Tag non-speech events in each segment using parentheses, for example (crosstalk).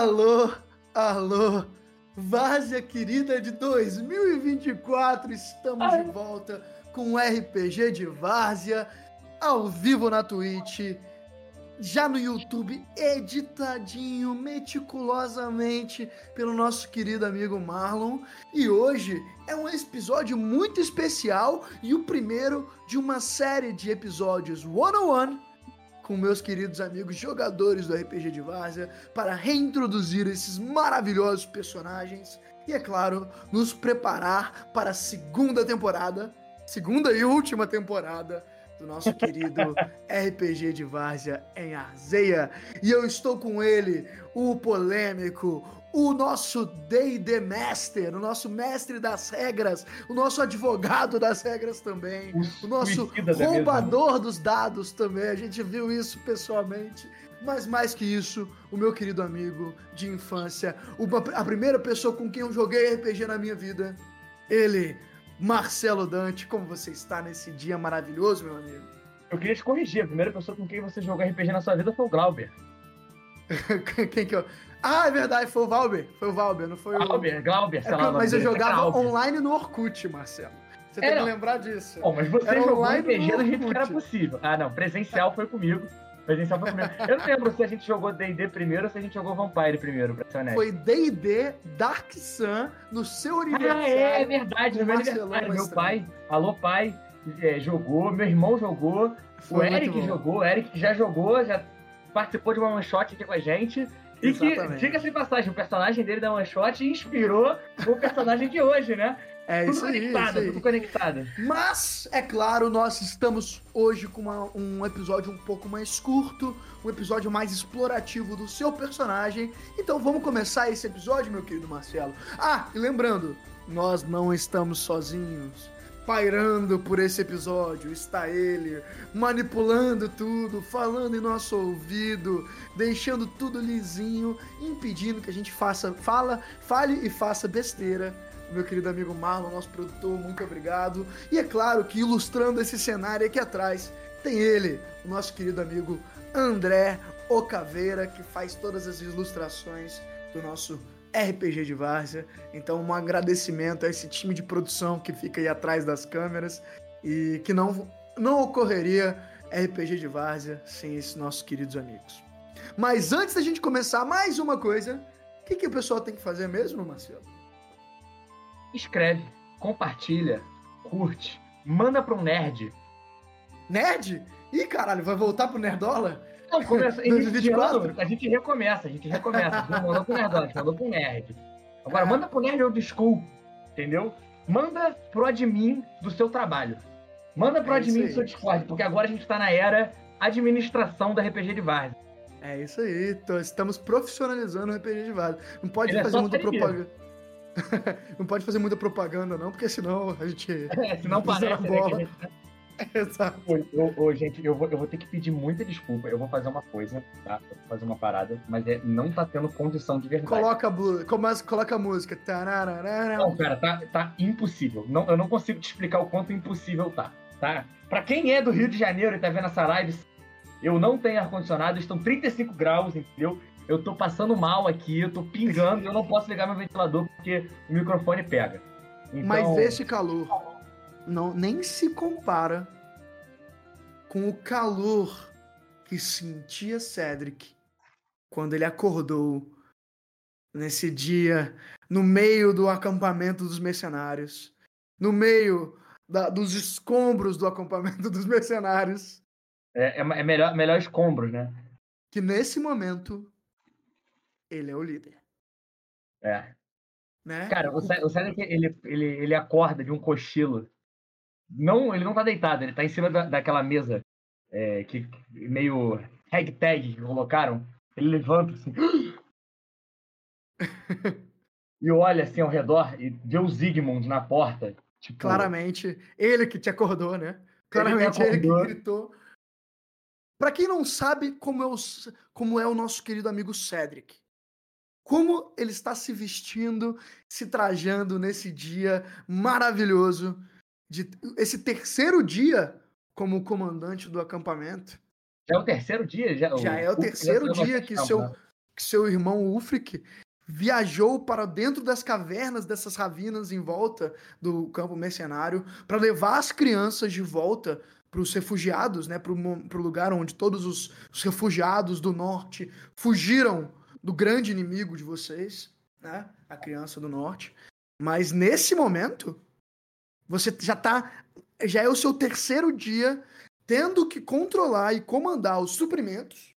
Alô, alô, Várzea querida de 2024, estamos Ai. de volta com o RPG de Várzea, ao vivo na Twitch, já no YouTube, editadinho meticulosamente pelo nosso querido amigo Marlon. E hoje é um episódio muito especial e o primeiro de uma série de episódios one-on-one com meus queridos amigos jogadores do RPG de Várzea para reintroduzir esses maravilhosos personagens e, é claro, nos preparar para a segunda temporada, segunda e última temporada do nosso querido (laughs) RPG de Várzea em Arzeia. E eu estou com ele, o polêmico, o nosso D&D Master, o nosso mestre das regras, o nosso advogado das regras também, o, o nosso roubador dos dados também, a gente viu isso pessoalmente. Mas mais que isso, o meu querido amigo de infância, a primeira pessoa com quem eu joguei RPG na minha vida, ele, Marcelo Dante, como você está nesse dia maravilhoso, meu amigo? Eu queria te corrigir, a primeira pessoa com quem você jogou RPG na sua vida foi o Glauber. (laughs) quem que eu... Ah, é verdade, foi o Valber. Foi o Valber, não foi Glauber, o. Glauber, sei é, lá. Mas eu jogava online no Orkut, Marcelo. Você tem que lembrar disso. Bom, mas você era jogou RPG do jeito que era possível. Ah, não, presencial foi comigo. Presencial foi comigo. Eu não lembro se a gente jogou D&D primeiro ou se a gente jogou Vampire primeiro, pra ser honesto. Foi D&D Dark Sun no seu aniversário. Ah, é, é verdade, no meu aniversário. Meu pai, alô pai, é, jogou, meu irmão jogou, foi o Eric jogou, o Eric já jogou, já participou de uma one shot aqui com a gente. E Exatamente. que, diga-se de passagem, o personagem dele da One Shot inspirou o personagem de hoje, né? É tudo isso conectado, aí, isso tudo conectado. Mas, é claro, nós estamos hoje com uma, um episódio um pouco mais curto, um episódio mais explorativo do seu personagem. Então vamos começar esse episódio, meu querido Marcelo. Ah, e lembrando, nós não estamos sozinhos pairando por esse episódio. Está ele manipulando tudo, falando em nosso ouvido, deixando tudo lisinho, impedindo que a gente faça, fala, fale e faça besteira. Meu querido amigo Marlon, nosso produtor, muito obrigado. E é claro que ilustrando esse cenário aqui atrás, tem ele, o nosso querido amigo André Ocaveira, que faz todas as ilustrações do nosso RPG de Várzea. Então, um agradecimento a esse time de produção que fica aí atrás das câmeras e que não, não ocorreria RPG de Várzea sem esses nossos queridos amigos. Mas antes da gente começar, mais uma coisa. O que, que o pessoal tem que fazer mesmo, Marcelo? Escreve, compartilha, curte, manda para um nerd. Nerd? Ih, caralho, vai voltar pro Nerdola? Não, começa, ano, a gente recomeça, a gente recomeça. Não mandou pro gente mandou pro Nerd. Agora, manda pro Nerd Old School, entendeu? Manda pro admin do seu trabalho. Manda pro é admin do seu Discord, porque agora a gente tá na era administração da RPG de Várzea. É isso aí, tô, estamos profissionalizando o RPG de Várzea. Não pode Ele é fazer é muita propaganda. (laughs) não pode fazer muita propaganda, não, porque senão a gente. (laughs) É, senão (laughs) parece, a bola. Né, Exato. Ô, ô, gente, eu vou, eu vou ter que pedir muita desculpa. Eu vou fazer uma coisa, tá? Eu vou fazer uma parada, mas é, não tá tendo condição de verdade. Coloca começa, coloca a música. Não, cara, tá, tá impossível. Não, eu não consigo te explicar o quanto impossível tá, tá? Pra quem é do Rio de Janeiro e tá vendo essa live, eu não tenho ar-condicionado, estão 35 graus, entendeu? Eu tô passando mal aqui, eu tô pingando, eu não posso ligar meu ventilador porque o microfone pega. Então... Mas esse calor não nem se compara com o calor que sentia Cedric quando ele acordou nesse dia no meio do acampamento dos mercenários, no meio da, dos escombros do acampamento dos mercenários. É, é, é melhor, melhor escombros, né? Que nesse momento ele é o líder. É. Né? Cara, o, o Cedric ele, ele, ele acorda de um cochilo não, ele não tá deitado, ele tá em cima da, daquela mesa é, que meio ragtag que colocaram. Ele levanta assim. (laughs) e olha assim ao redor e vê o Zygmunt na porta. Tipo, Claramente, ele que te acordou, né? Claramente ele, ele que gritou. Para quem não sabe como é, o, como é o nosso querido amigo Cedric, como ele está se vestindo, se trajando nesse dia maravilhoso de esse terceiro dia como comandante do acampamento. Já é o terceiro dia? Já, já o, é o terceiro dia que seu, que seu irmão Ulfric viajou para dentro das cavernas dessas ravinas em volta do campo mercenário para levar as crianças de volta para os refugiados, né, para o lugar onde todos os, os, refugiados do norte fugiram do grande inimigo de vocês, né, a criança do norte. Mas nesse momento, você já tá, já é o seu terceiro dia tendo que controlar e comandar os suprimentos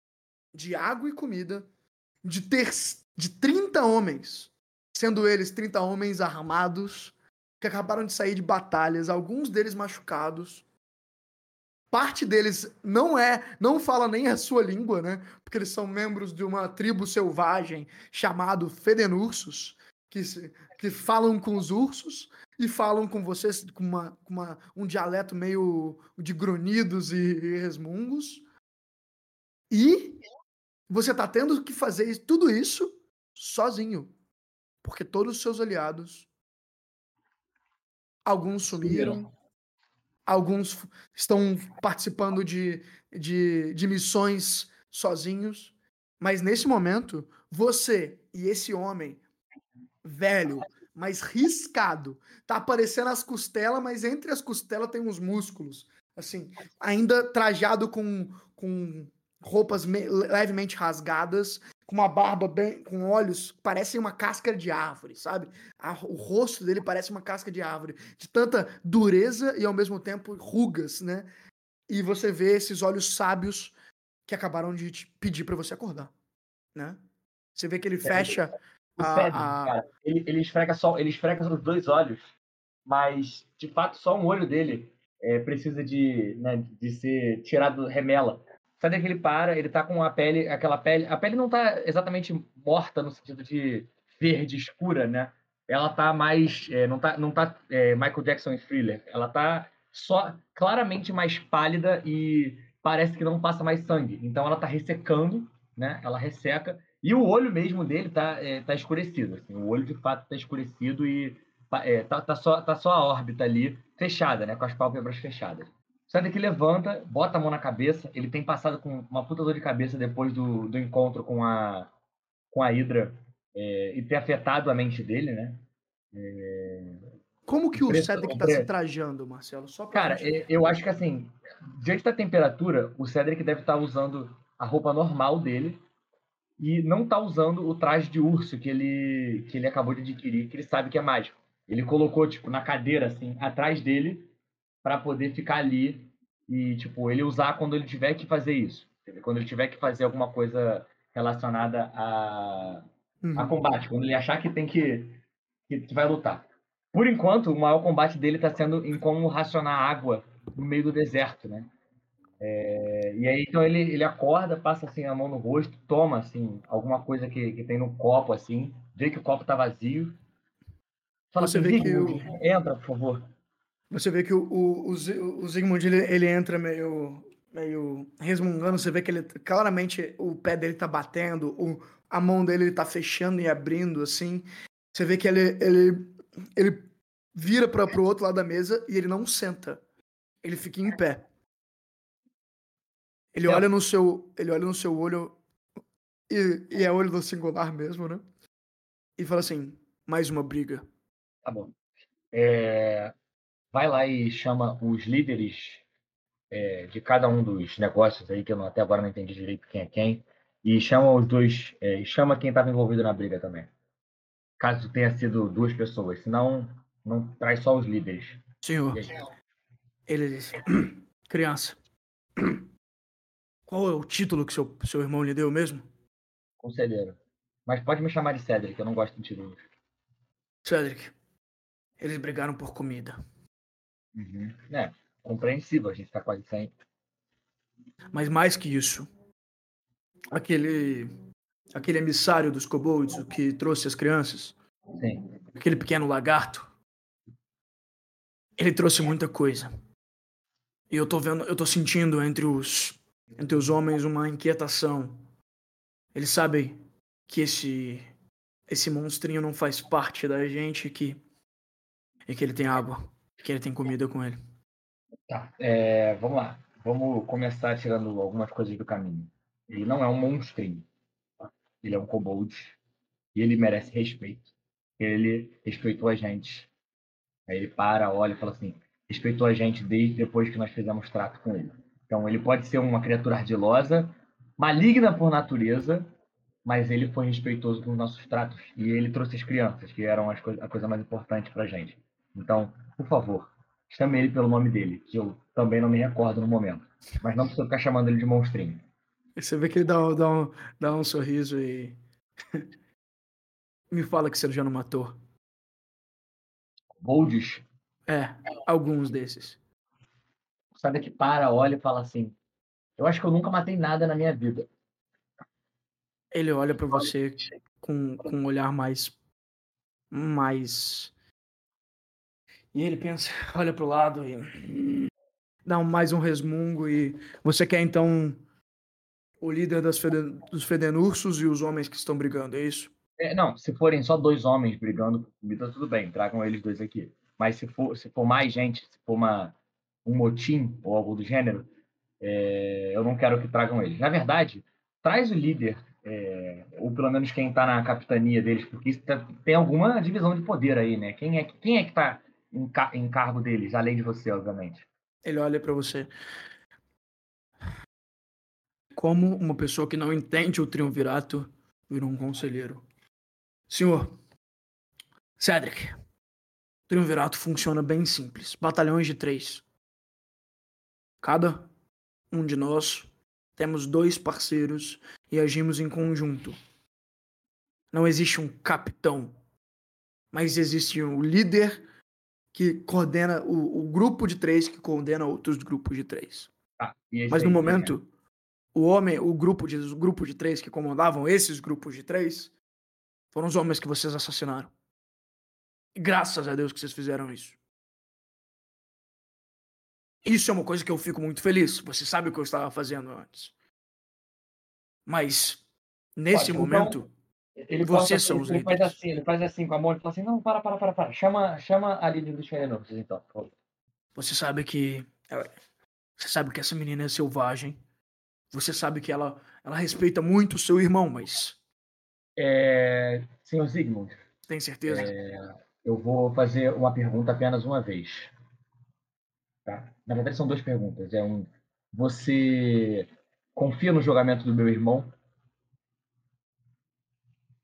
de água e comida de ter de 30 homens, sendo eles 30 homens armados que acabaram de sair de batalhas, alguns deles machucados, parte deles não é, não fala nem a sua língua, né? Porque eles são membros de uma tribo selvagem chamado Fedenursos, que, que falam com os ursos e falam com vocês com, uma, com uma, um dialeto meio de grunhidos e, e resmungos. E você tá tendo que fazer tudo isso sozinho. Porque todos os seus aliados, alguns sumiram, Alguns estão participando de, de, de missões sozinhos. Mas nesse momento, você e esse homem, velho, mais riscado, tá aparecendo as costelas, mas entre as costelas tem uns músculos. Assim, ainda trajado com, com roupas levemente rasgadas, com uma barba bem, com olhos que parecem uma casca de árvore, sabe? A, o rosto dele parece uma casca de árvore, de tanta dureza e ao mesmo tempo rugas, né? E você vê esses olhos sábios que acabaram de te pedir para você acordar, né? Você vê que ele fecha o a, Cedric, a... Cara, ele, ele esfrega só, ele esfrega os dois olhos, mas de fato só um olho dele é, precisa de, né, de ser tirado remela Sabe que ele para, ele tá com a pele, aquela pele. A pele não tá exatamente morta no sentido de verde escura, né? Ela tá mais. É, não tá, não tá é, Michael Jackson em thriller. Ela tá só claramente mais pálida e parece que não passa mais sangue. Então ela tá ressecando, né? Ela resseca. E o olho mesmo dele tá, é, tá escurecido. Assim, o olho de fato tá escurecido e é, tá, tá, só, tá só a órbita ali fechada, né? Com as pálpebras fechadas. Sai que levanta, bota a mão na cabeça. Ele tem passado com uma puta dor de cabeça depois do, do encontro com a, com a Hydra é, e ter afetado a mente dele, né? É... Como que o, Cedric tá se trajando, Marcelo? Só Cara, gente... É, eu acho que assim, diante da temperatura, o Cedric deve estar tá usando a roupa normal dele e não tá usando o traje de urso que ele, que ele acabou de adquirir, que ele sabe que é mágico. Ele colocou, tipo, na cadeira, assim, atrás dele, para poder ficar ali e, tipo, ele usar quando ele tiver que fazer isso. Quando ele tiver que fazer alguma coisa relacionada a, uhum. a combate. Quando ele achar que tem que, que, que vai lutar. Por enquanto, o maior combate dele está sendo em como racionar água no meio do deserto, né? É, e aí, então, ele, ele acorda, passa assim a mão no rosto, toma assim alguma coisa que, que tem no copo, assim, vê que o copo tá vazio. Fala Você assim, vê que eu... entra, por favor. Você vê que o, o, o, Zygmunt ele, ele entra meio, meio resmungando. Você vê que ele claramente o pé dele tá batendo, o, a mão dele ele tá fechando e abrindo assim. Você vê que ele, ele, ele vira para pro outro lado da mesa e ele não senta. Ele fica em pé. Ele é. olha no seu, ele olha no seu olho e, e é olho do singular mesmo, né? E fala assim: mais uma briga. Tá bom. É, vai lá e chama os líderes é, de cada um dos negócios aí, que eu não, até agora não entendi direito quem é quem, e chama os dois, é, chama quem estava envolvido na briga também. Caso tenha sido duas pessoas, senão não traz só os líderes. Senhor, ele disse, (clears throat) criança, (clears throat) qual é o título que seu, seu irmão lhe deu mesmo? Conselheiro. Mas pode me chamar de Cedric, eu não gosto de títulos. Cedric, eles brigaram por comida. Uhum. É, compreensível, a gente tá quase sem. Mas mais que isso, aquele aquele emissário dos kobolds, o que trouxe as crianças, Sim. aquele pequeno lagarto, ele trouxe muita coisa. E eu tô vendo, eu tô sentindo entre os entre os homens uma inquietação. Eles sabem que esse esse monstrinho não faz parte da gente que e que ele tem água. Que ele tem comida com ele. Tá, é, vamos lá. Vamos começar tirando algumas coisas do caminho. Ele não é um monstrinho. ele é um kobold e ele merece respeito. Ele respeitou a gente. Aí ele para, olha e fala assim: respeitou a gente desde depois que nós fizemos trato com ele. Então ele pode ser uma criatura ardilosa, maligna por natureza, mas ele foi respeitoso com os nossos tratos e ele trouxe as crianças, que eram co a coisa mais importante para gente. Então, por favor, chame ele pelo nome dele, que eu também não me recordo no momento. Mas não precisa ficar chamando ele de monstrinho. Você vê que ele dá, dá, um, dá um sorriso e. (laughs) me fala que você já não matou. Boldes? É, alguns desses. Sabe que para, olha e fala assim: Eu acho que eu nunca matei nada na minha vida. Ele olha para você com, com um olhar mais. mais. E ele pensa, (laughs) olha pro lado e. dá mais um resmungo e. Você quer então. o líder das Feden, dos Fedenursos e os homens que estão brigando, é isso? É, não, se forem só dois homens brigando por comida, tudo bem, tragam eles dois aqui. Mas se for, se for mais gente, se for uma, um motim ou algo do gênero, é, eu não quero que tragam eles. Na verdade, traz o líder é, ou pelo menos quem está na capitania deles, porque tá, tem alguma divisão de poder aí, né? Quem é, quem é que está em, em cargo deles, além de você, obviamente? Ele olha para você. Como uma pessoa que não entende o triunvirato virou um conselheiro. Senhor, Cedric, o triunvirato funciona bem simples. Batalhões de três. Cada um de nós temos dois parceiros e agimos em conjunto. Não existe um capitão, mas existe um líder que coordena o, o grupo de três que coordena outros grupos de três. Ah, mas no momento, é. o homem, o grupo de, o grupo de três que comandavam esses grupos de três foram os homens que vocês assassinaram. E graças a Deus que vocês fizeram isso. Isso é uma coisa que eu fico muito feliz. Você sabe o que eu estava fazendo antes. Mas, nesse Pode, então, momento, então, ele vocês são os ele faz assim, Ele faz assim com a mão e fala assim, não, para, para, para, para. Chama, chama a líder dos Fenômenos, então. Você sabe que... Você sabe que essa menina é selvagem. Você sabe que ela, ela respeita muito o seu irmão, mas... É... Senhor Zygmunt. Tem certeza? É... Eu vou fazer uma pergunta apenas uma vez. Tá? Na verdade, são duas perguntas. É um, você confia no julgamento do meu irmão?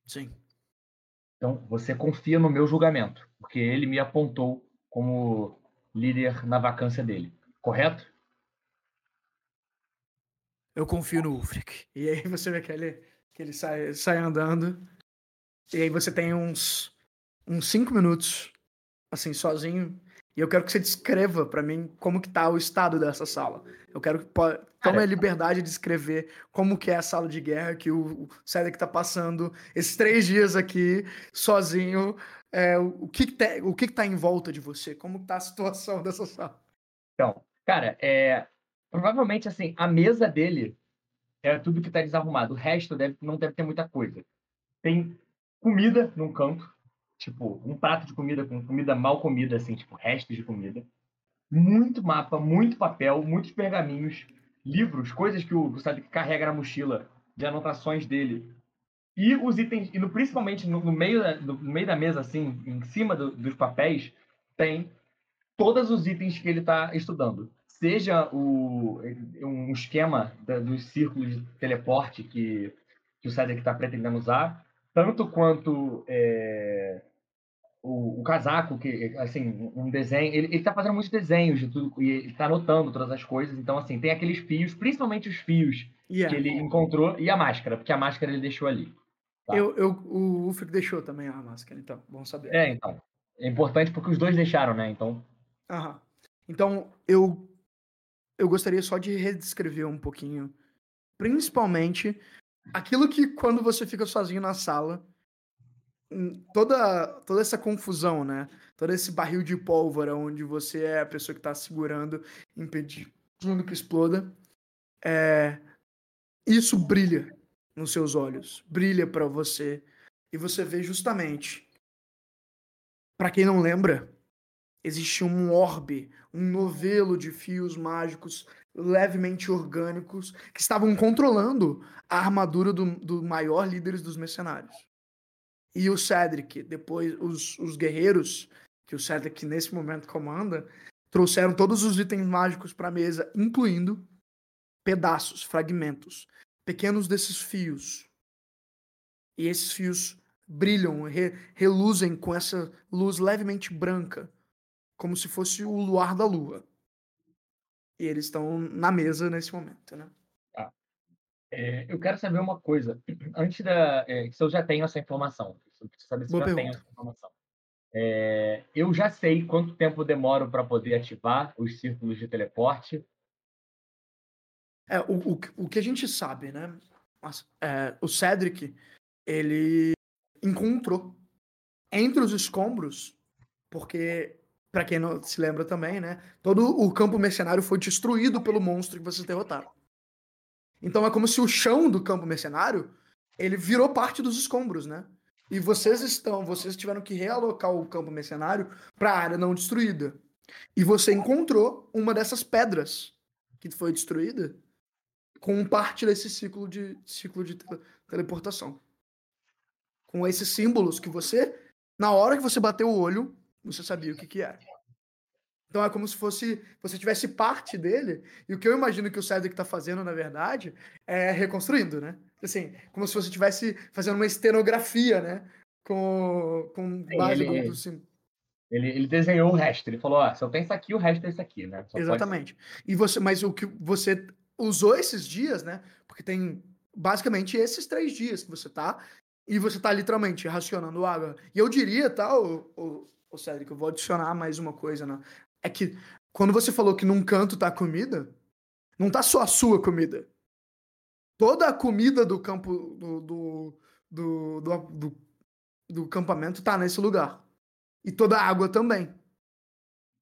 Sim. Então, você confia no meu julgamento, porque ele me apontou como líder na vacância dele, correto? Eu confio no Ulfric. E aí você vê que ele, que ele sai, sai andando. E aí você tem uns, uns cinco minutos, assim, sozinho, e eu quero que você descreva para mim como que tá o estado dessa sala. Eu quero que tome a liberdade de descrever como que é a sala de guerra que o, Cedric tá passando esses três dias aqui sozinho. É, o, que, que tá, o que, que tá em volta de você? Como tá a situação dessa sala? Então, cara, é, provavelmente assim, a mesa dele é tudo que tá desarrumado. O resto deve, não deve ter muita coisa. Tem comida num canto, tipo, um prato de comida com comida mal comida, assim, tipo, restos de comida. Muito mapa, muito papel, muitos pergaminhos, livros, coisas que o que carrega na mochila, de anotações dele. E os itens, e no, principalmente no, no meio da, no meio da mesa, assim, em cima do, dos papéis, tem todos os itens que ele está estudando. Seja o, um esquema da, dos círculos de teleporte que, que o Cedric está pretendendo usar, tanto quanto é, o, o, casaco, que assim, um desenho. Ele, ele tá fazendo muitos desenhos de tudo, e ele tá anotando todas as coisas. Então, assim, tem aqueles fios, principalmente os fios yeah. que ele encontrou, e a máscara, porque a máscara ele deixou ali. Tá? Eu, eu, o Ufric deixou também a máscara, então, bom saber. É, então. É importante porque os dois deixaram, né? Então. Aham. Então, eu, eu gostaria só de redescrever um pouquinho, principalmente aquilo que quando você fica sozinho na sala, hum, toda, toda essa confusão, né? Todo esse barril de pólvora onde você é a pessoa que está segurando, impedindo que exploda, é, isso brilha nos seus olhos, brilha para você e você vê justamente. Para quem não lembra, existe um orbe, um novelo de fios mágicos levemente orgânicos que estavam controlando a armadura do, do maior líder dos mercenários. E o Cedric, depois os, os guerreiros que o Cedric nesse momento comanda, trouxeram todos os itens mágicos para a mesa, incluindo pedaços, fragmentos, pequenos desses fios. E esses fios brilham, re, reluzem com essa luz levemente branca, como se fosse o luar da lua. E eles estão na mesa nesse momento, né? Tá. É, eu quero saber uma coisa. (clears throat) Antes da. É, se eu já tenho essa informação. Eu preciso saber se Boa eu já pergunta. tenho essa informação. É, eu já sei quanto tempo demoro para poder ativar os círculos de teleporte. É, o, o, o que a gente sabe, né? É, o Cedric, ele encontrou entre os escombros, porque para quem não se lembra também, né? Todo o campo mercenário foi destruído pelo monstro que vocês derrotaram. Então é como se o chão do campo mercenário ele virou parte dos escombros, né? E vocês estão, vocês tiveram que realocar o campo mercenário para a área não destruída. E você encontrou uma dessas pedras que foi destruída com parte desse ciclo de ciclo de teleportação. Com esses símbolos que você, na hora que você bateu o olho, você sabia o que, que era. Então é como se fosse você tivesse parte dele, e o que eu imagino que o Cedric está fazendo, na verdade, é reconstruindo, né? Assim, como se você estivesse fazendo uma estenografia, né? Com, com base ele, do, do ele, ele desenhou o resto, ele falou, ó, se eu tenho isso aqui, o resto é isso aqui, né? Só Exatamente. Pode... E você, mas o que você usou esses dias, né? Porque tem basicamente esses três dias que você tá, e você tá literalmente racionando água. E eu diria, tá, o, o, o Cedric, eu vou adicionar mais uma coisa, né? É que quando você falou que num canto tá comida, não tá só a sua comida. Toda a comida do campo do, do, do, do, do, do campamento tá nesse lugar. E toda a água também.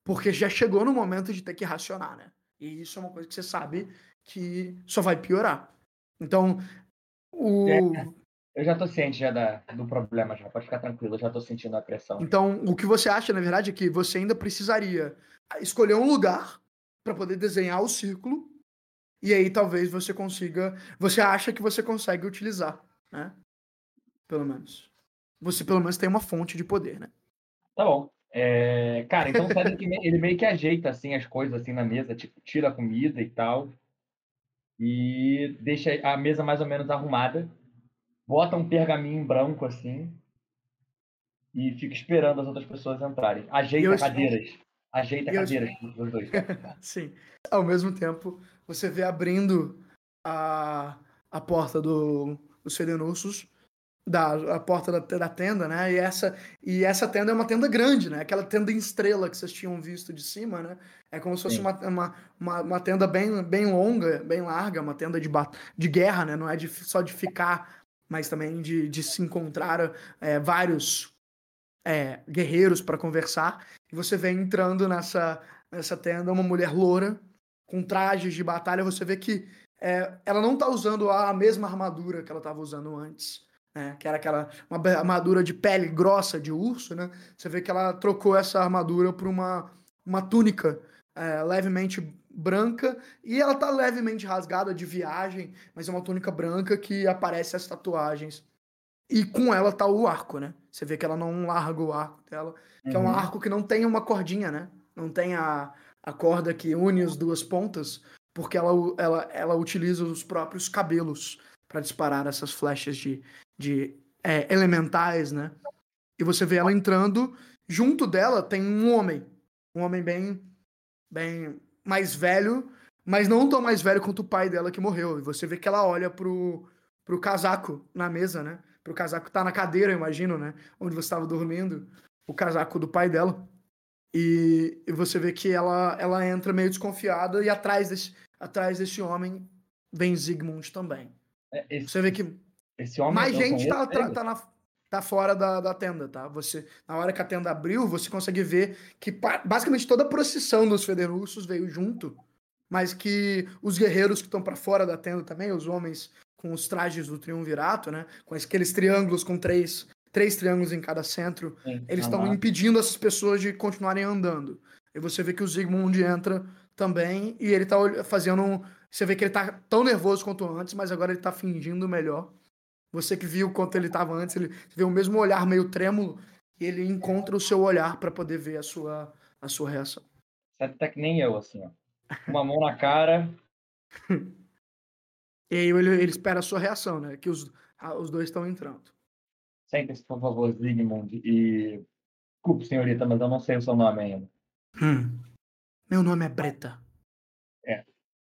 Porque já chegou no momento de ter que racionar, né? E isso é uma coisa que você sabe que só vai piorar. Então, o. É, eu já tô ciente já da, do problema, já. Pode ficar tranquilo, eu já tô sentindo a pressão. Então, o que você acha, na verdade, é que você ainda precisaria escolher um lugar para poder desenhar o círculo. E aí talvez você consiga. Você acha que você consegue utilizar, né? Pelo menos. Você pelo menos tem uma fonte de poder, né? Tá bom. É, cara, então que ele meio que ajeita assim as coisas assim na mesa, tipo, tira a comida e tal e deixa a mesa mais ou menos arrumada, bota um pergaminho em branco assim e fica esperando as outras pessoas entrarem. Ajeita eu cadeiras. Ajeita eu cadeiras dos dois. (laughs) Sim. Ao mesmo tempo, você vê abrindo a, a porta do, dos Fedenussos da a porta da, da, tenda, né? E essa, e essa tenda é uma tenda grande, né? Aquela tenda em estrela que vocês tinham visto de cima, né? É como se fosse uma, uma, uma, uma, tenda bem, bem longa, bem larga, uma tenda de, de guerra, né? Não é de, só de ficar, mas também de, de se encontrar é, vários é, guerreiros para conversar. E você vê entrando nessa, nessa tenda uma mulher loura, com trajes de batalha. Você vê que é, ela não tá usando a mesma armadura que ela estava usando antes né? Que era aquela uma armadura de pele grossa de urso, né? Você vê que ela trocou essa armadura por uma, uma túnica levemente branca e ela tá levemente rasgada de viagem, mas é uma túnica branca que aparece as tatuagens. E com ela tá o arco, né? Você vê que ela não larga o arco dela, que uhum. é um uhum. arco que não tem uma cordinha, né? Não tem a, a corda que une as duas pontas, porque ela, ela, ela utiliza os próprios cabelos para disparar essas flechas de, de é, elementais, né? E você vê ela entrando, junto dela tem um homem, um homem bem, bem mais velho, mas não tão mais velho quanto o pai dela que morreu. E você vê que ela olha pro, pro casaco na mesa, né? Pro casaco que tá na cadeira, eu imagino, né? Onde você estava dormindo, o casaco do pai dela. E, e, você vê que ela, ela entra meio desconfiada e atrás desse, atrás desse homem vem Zigmund também. É, esse... Você vê que esse homem Mais gente tá, tá, tá, na, tá fora da, da tenda, tá? Você, na hora que a tenda abriu, você consegue ver que basicamente toda a procissão dos federussos veio junto, mas que os guerreiros que estão para fora da tenda também, os homens com os trajes do triunvirato, né? Com aqueles triângulos com três, três triângulos em cada centro, Sim, eles estão impedindo essas pessoas de continuarem andando. E você vê que o Zigmund entra também, e ele tá fazendo. Você vê que ele tá tão nervoso quanto antes, mas agora ele tá fingindo melhor. Você que viu quanto ele tava antes, ele vê o mesmo olhar meio trêmulo, e ele encontra o seu olhar para poder ver a sua, a sua reação. Você tá que nem eu, assim, ó. Uma mão na cara. (laughs) e aí ele, ele espera a sua reação, né? Que os, os dois estão entrando. Sente-se, por favor, Zygmunt. E. Desculpe, senhorita, mas eu não sei o seu nome ainda. Hum. Meu nome é Breta. É.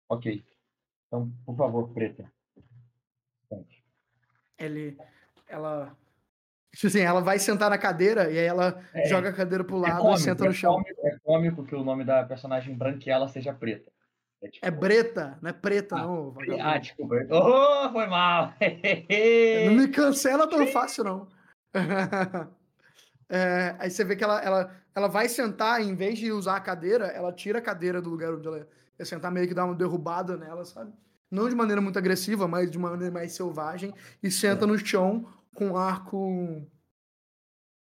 Ok. Então, por favor, Preta. Ele. Ela. Tipo assim, ela vai sentar na cadeira e aí ela é, joga a cadeira pro é lado é cômico, e senta no chão. É cômico, é cômico que o nome da personagem branquela seja preta. É, tipo... é Breta, não é preta, ah, não. Ah, desculpa. Oh, foi mal. não me (laughs) cancela tão fácil, não. (laughs) É, aí você vê que ela, ela, ela vai sentar, em vez de usar a cadeira, ela tira a cadeira do lugar onde ela ia sentar, meio que dá uma derrubada nela, sabe? Não de maneira muito agressiva, mas de maneira mais selvagem, e senta é. no chão com o arco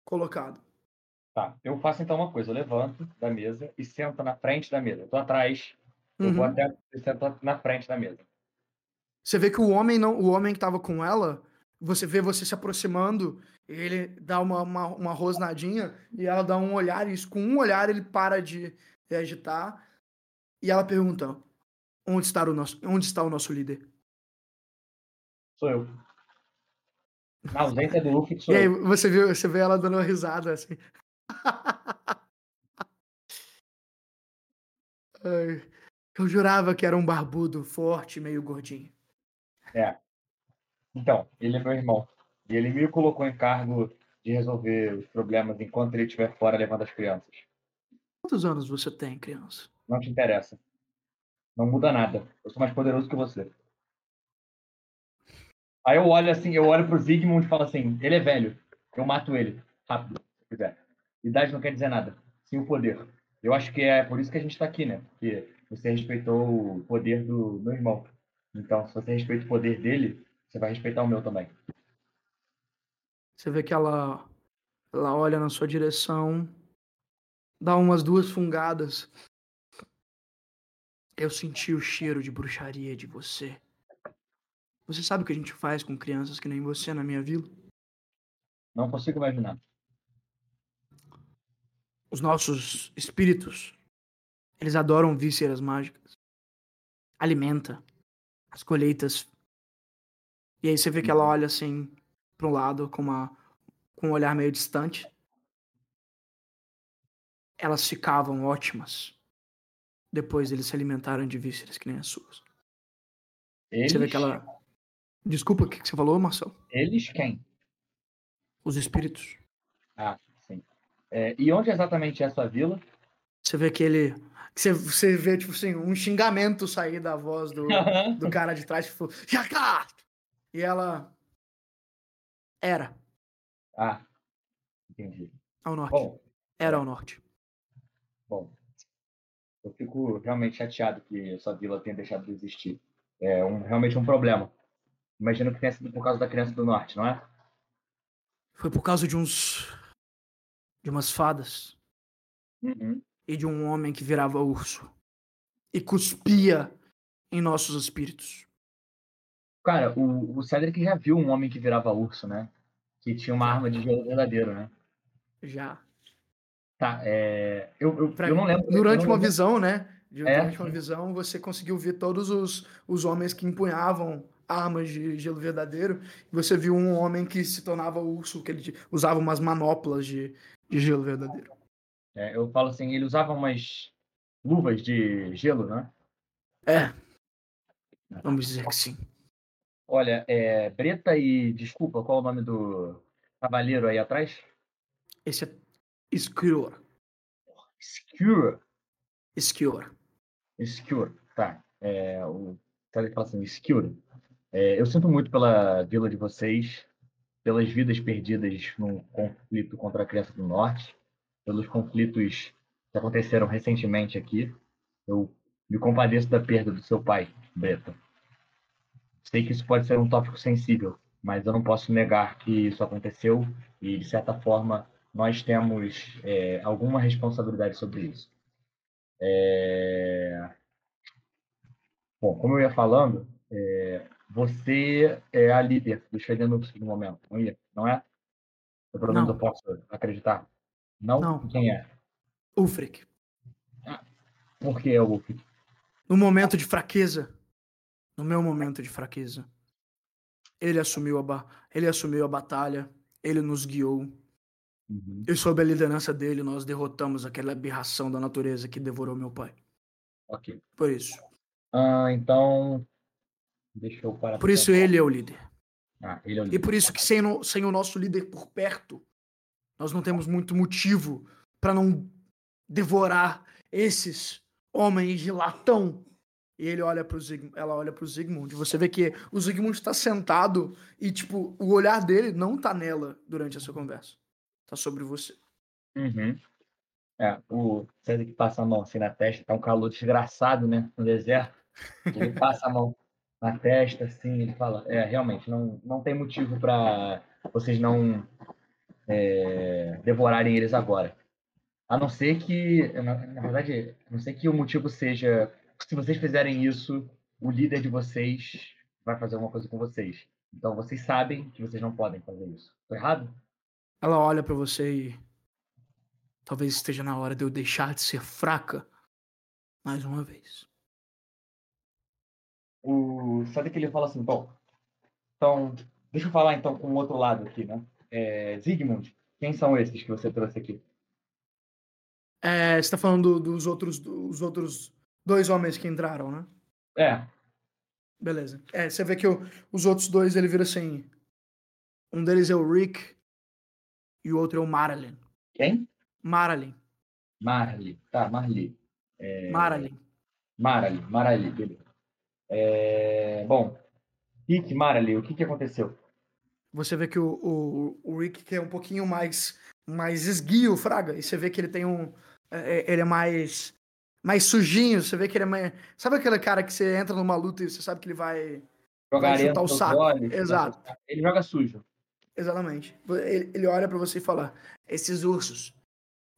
colocado. Tá, eu faço então uma coisa, eu levanto da mesa e sento na frente da mesa. Eu tô atrás, eu uhum. vou até sento na frente da mesa. Você vê que o homem não, o homem que tava com ela, você vê você se aproximando, ele dá uma, uma, uma rosnadinha e ela dá um olhar, e com um olhar ele para de, de agitar e ela pergunta: onde está o nosso, onde está o nosso líder? Sou eu. Na ausência do Luffy, sou e aí, eu. Você, viu, você vê ela dando uma risada assim. (laughs) eu jurava que era um barbudo, forte, meio gordinho. É. Então, ele é meu irmão. E ele me colocou em cargo de resolver os problemas enquanto ele estiver fora levando as crianças. Quantos anos você tem, criança? Não te interessa. Não muda nada. Eu sou mais poderoso que você. Aí eu olho assim, eu olho pro Zygmunt e falo assim, ele é velho. Eu mato ele. Rápido, se quiser. Idade não quer dizer nada. Sim o poder. Eu acho que é por isso que a gente tá aqui, né? Porque você respeitou o poder do meu irmão. Então, se você respeita o poder dele, você vai respeitar o meu também. Você vê que ela, ela olha na sua direção, dá umas duas fungadas. Eu senti o cheiro de bruxaria de você. Você sabe o que a gente faz com crianças que nem você na minha vila? Não consigo imaginar. Os nossos espíritos, eles adoram vísceras mágicas. Alimenta as colheitas e aí você vê que ela uhum. olha assim para um lado com, uma, com um olhar meio distante. Elas ficavam ótimas depois eles se alimentaram de vísceras que nem as suas. Eles? Você vê que ela. Desculpa, o que você falou, Marcelo? Eles quem? Os espíritos. Ah, sim. É, e onde exatamente é essa vila? Você vê que ele. Você, você vê, tipo assim, um xingamento sair da voz do, do cara de trás, tipo, Jacá! E ela era. Ah, entendi. Ao norte. Bom, era ao norte. Bom, eu fico realmente chateado que essa vila tenha deixado de existir. É um, realmente um problema. Imagino que tenha sido por causa da criança do norte, não é? Foi por causa de uns. de umas fadas. Uhum. E de um homem que virava urso. E cuspia em nossos espíritos. Cara, o, o Cedric já viu um homem que virava urso, né? Que tinha uma arma de gelo verdadeiro, né? Já. Tá, é... eu, eu, pra... eu não lembro. Durante não uma visão, né? Durante é? uma visão, você conseguiu ver todos os, os homens que empunhavam armas de gelo verdadeiro. Você viu um homem que se tornava urso, que ele usava umas manoplas de, de gelo verdadeiro. É, eu falo assim, ele usava umas luvas de gelo, né? É. Vamos dizer que sim. Olha, é Breta e. Desculpa, qual é o nome do cavaleiro aí atrás? Esse é Skure. Skure. Skure. Skure, tá. É, o cara fala assim, Skure. É, eu sinto muito pela vila de vocês, pelas vidas perdidas no conflito contra a criança do norte, pelos conflitos que aconteceram recentemente aqui. Eu me compadeço da perda do seu pai, Breta. Sei que isso pode ser um tópico sensível, mas eu não posso negar que isso aconteceu e, de certa forma, nós temos é, alguma responsabilidade sobre isso. É... Bom, como eu ia falando, é... você é a líder dos Fedenups no momento, não é? Não é? Pelo menos eu posso acreditar. Não? Não. Quem é? Ulfric. Por que é o Ulfric? No momento de fraqueza, no meu momento de fraqueza, ele assumiu a, ba... ele assumiu a batalha, ele nos guiou. Uhum. E sob a liderança dele, nós derrotamos aquela aberração da natureza que devorou meu pai. Ok. Por isso. Ah, então. Deixa eu parar. Por isso ele é o líder. Ah, ele é o E líder. por isso que sem, no- sem o nosso líder por perto, nós não temos muito motivo para não devorar esses homens de latão. E ele olha pro Zig, ela olha pro Zigmund. Você vê que o Zigmund está sentado e tipo, o olhar dele não tá nela durante essa conversa. Tá sobre você. Uhum. É, o César que passa a mão assim na testa, tá um calor desgraçado, né? No deserto. Ele (laughs) passa a mão na testa, assim, ele fala, é, realmente, não, não tem motivo para vocês não é, devorarem eles agora. A não ser que, na, na verdade, a não ser que o motivo seja, se vocês fizerem isso, o líder de vocês vai fazer alguma coisa com vocês. Então vocês sabem que vocês não podem fazer isso. Tô errado? Ela olha pra você e talvez esteja na hora de eu deixar de ser fraca mais uma vez. o sabe que ele fala assim, bom, então, deixa eu falar então com o outro lado aqui, né? É, Zygmunt, quem são esses que você trouxe aqui? É, você tá falando do- dos outros dos outros dois homens que entraram, né? É, Beleza. É, você vê que o- os outros dois ele vira assim. Um deles é o Rick e o outro é o Marlin. quem? Marlin. Marley, tá, Marley. É, Marlin. Marley, Marley, beleza. É, bom, Rick, Marley, o que que aconteceu? Você vê que o, o, o Rick é um pouquinho mais mais esguio, fraga, e você vê que ele tem um é, é, ele é mais mais sujinho, você vê que ele é mais sabe aquele cara que você entra numa luta e você sabe que ele vai Joga Vai chutar o saco. olhos, Exato. Ele joga sujo. Exatamente. Ele, ele olha pra você e fala: Esses ursos,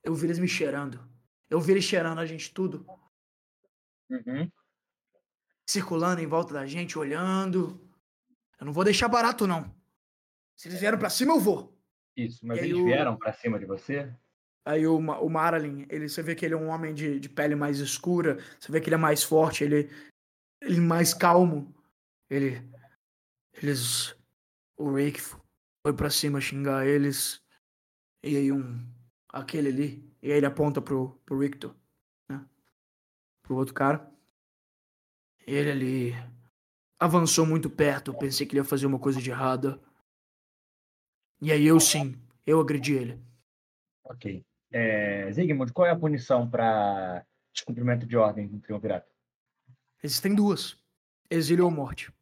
eu vi eles me cheirando. Eu vi eles cheirando a gente tudo, Uhum. circulando em volta da gente, olhando. Eu não vou deixar barato, não. Se eles vieram pra cima, eu vou. Isso, mas E eles o- vieram pra cima de você? Aí o, o Marlin, ele, você vê que ele é um homem de, de pele mais escura, você vê que ele é mais forte, ele, ele é mais calmo. Ele. Eles. O Rick foi pra cima xingar eles. E aí um. Aquele ali. E aí ele aponta pro, pro Rictor, né? Pro outro cara. Ele ali. Avançou muito perto, pensei que ele ia fazer uma coisa de errada. E aí eu sim, eu agredi ele. Ok. É, Zygmunt, qual é a punição para descumprimento de ordem no triunvirato? Existem duas: exílio ou morte.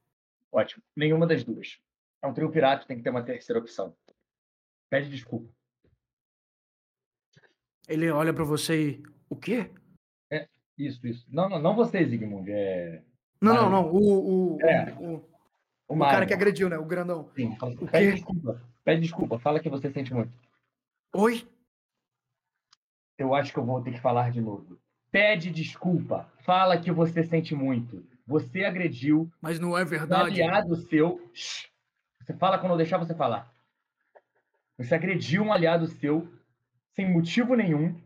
Ótimo. Nenhuma das duas. É um trio pirata, tem que ter uma terceira opção. Pede desculpa. Ele olha pra você e. O quê? Isso, isso. Não, não, não você, Zygmunt. É Não, não, não. O, o, É. o, o, o cara que agrediu, né? O grandão. Sim, O pede quê? desculpa. Pede desculpa. Fala que você sente muito. Oi? Eu acho que eu vou ter que falar de novo. Pede desculpa. Fala que você sente muito. Você agrediu Mas não é um verdade. aliado seu. Shh. Você fala quando eu deixar você falar. Você agrediu um aliado seu sem motivo nenhum.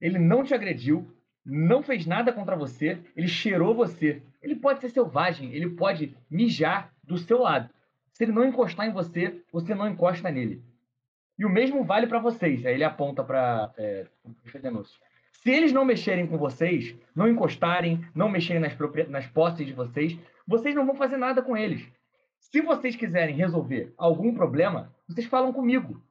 Ele não te agrediu, não fez nada contra você, ele cheirou você. Ele pode ser selvagem, ele pode mijar do seu lado. Se ele não encostar em você, você não encosta nele. E o mesmo vale para vocês. Aí ele aponta para é. Se eles não mexerem com vocês, não encostarem, não mexerem nas, nas posses de vocês, vocês não vão fazer nada com eles. Se vocês quiserem resolver algum problema, vocês falam comigo.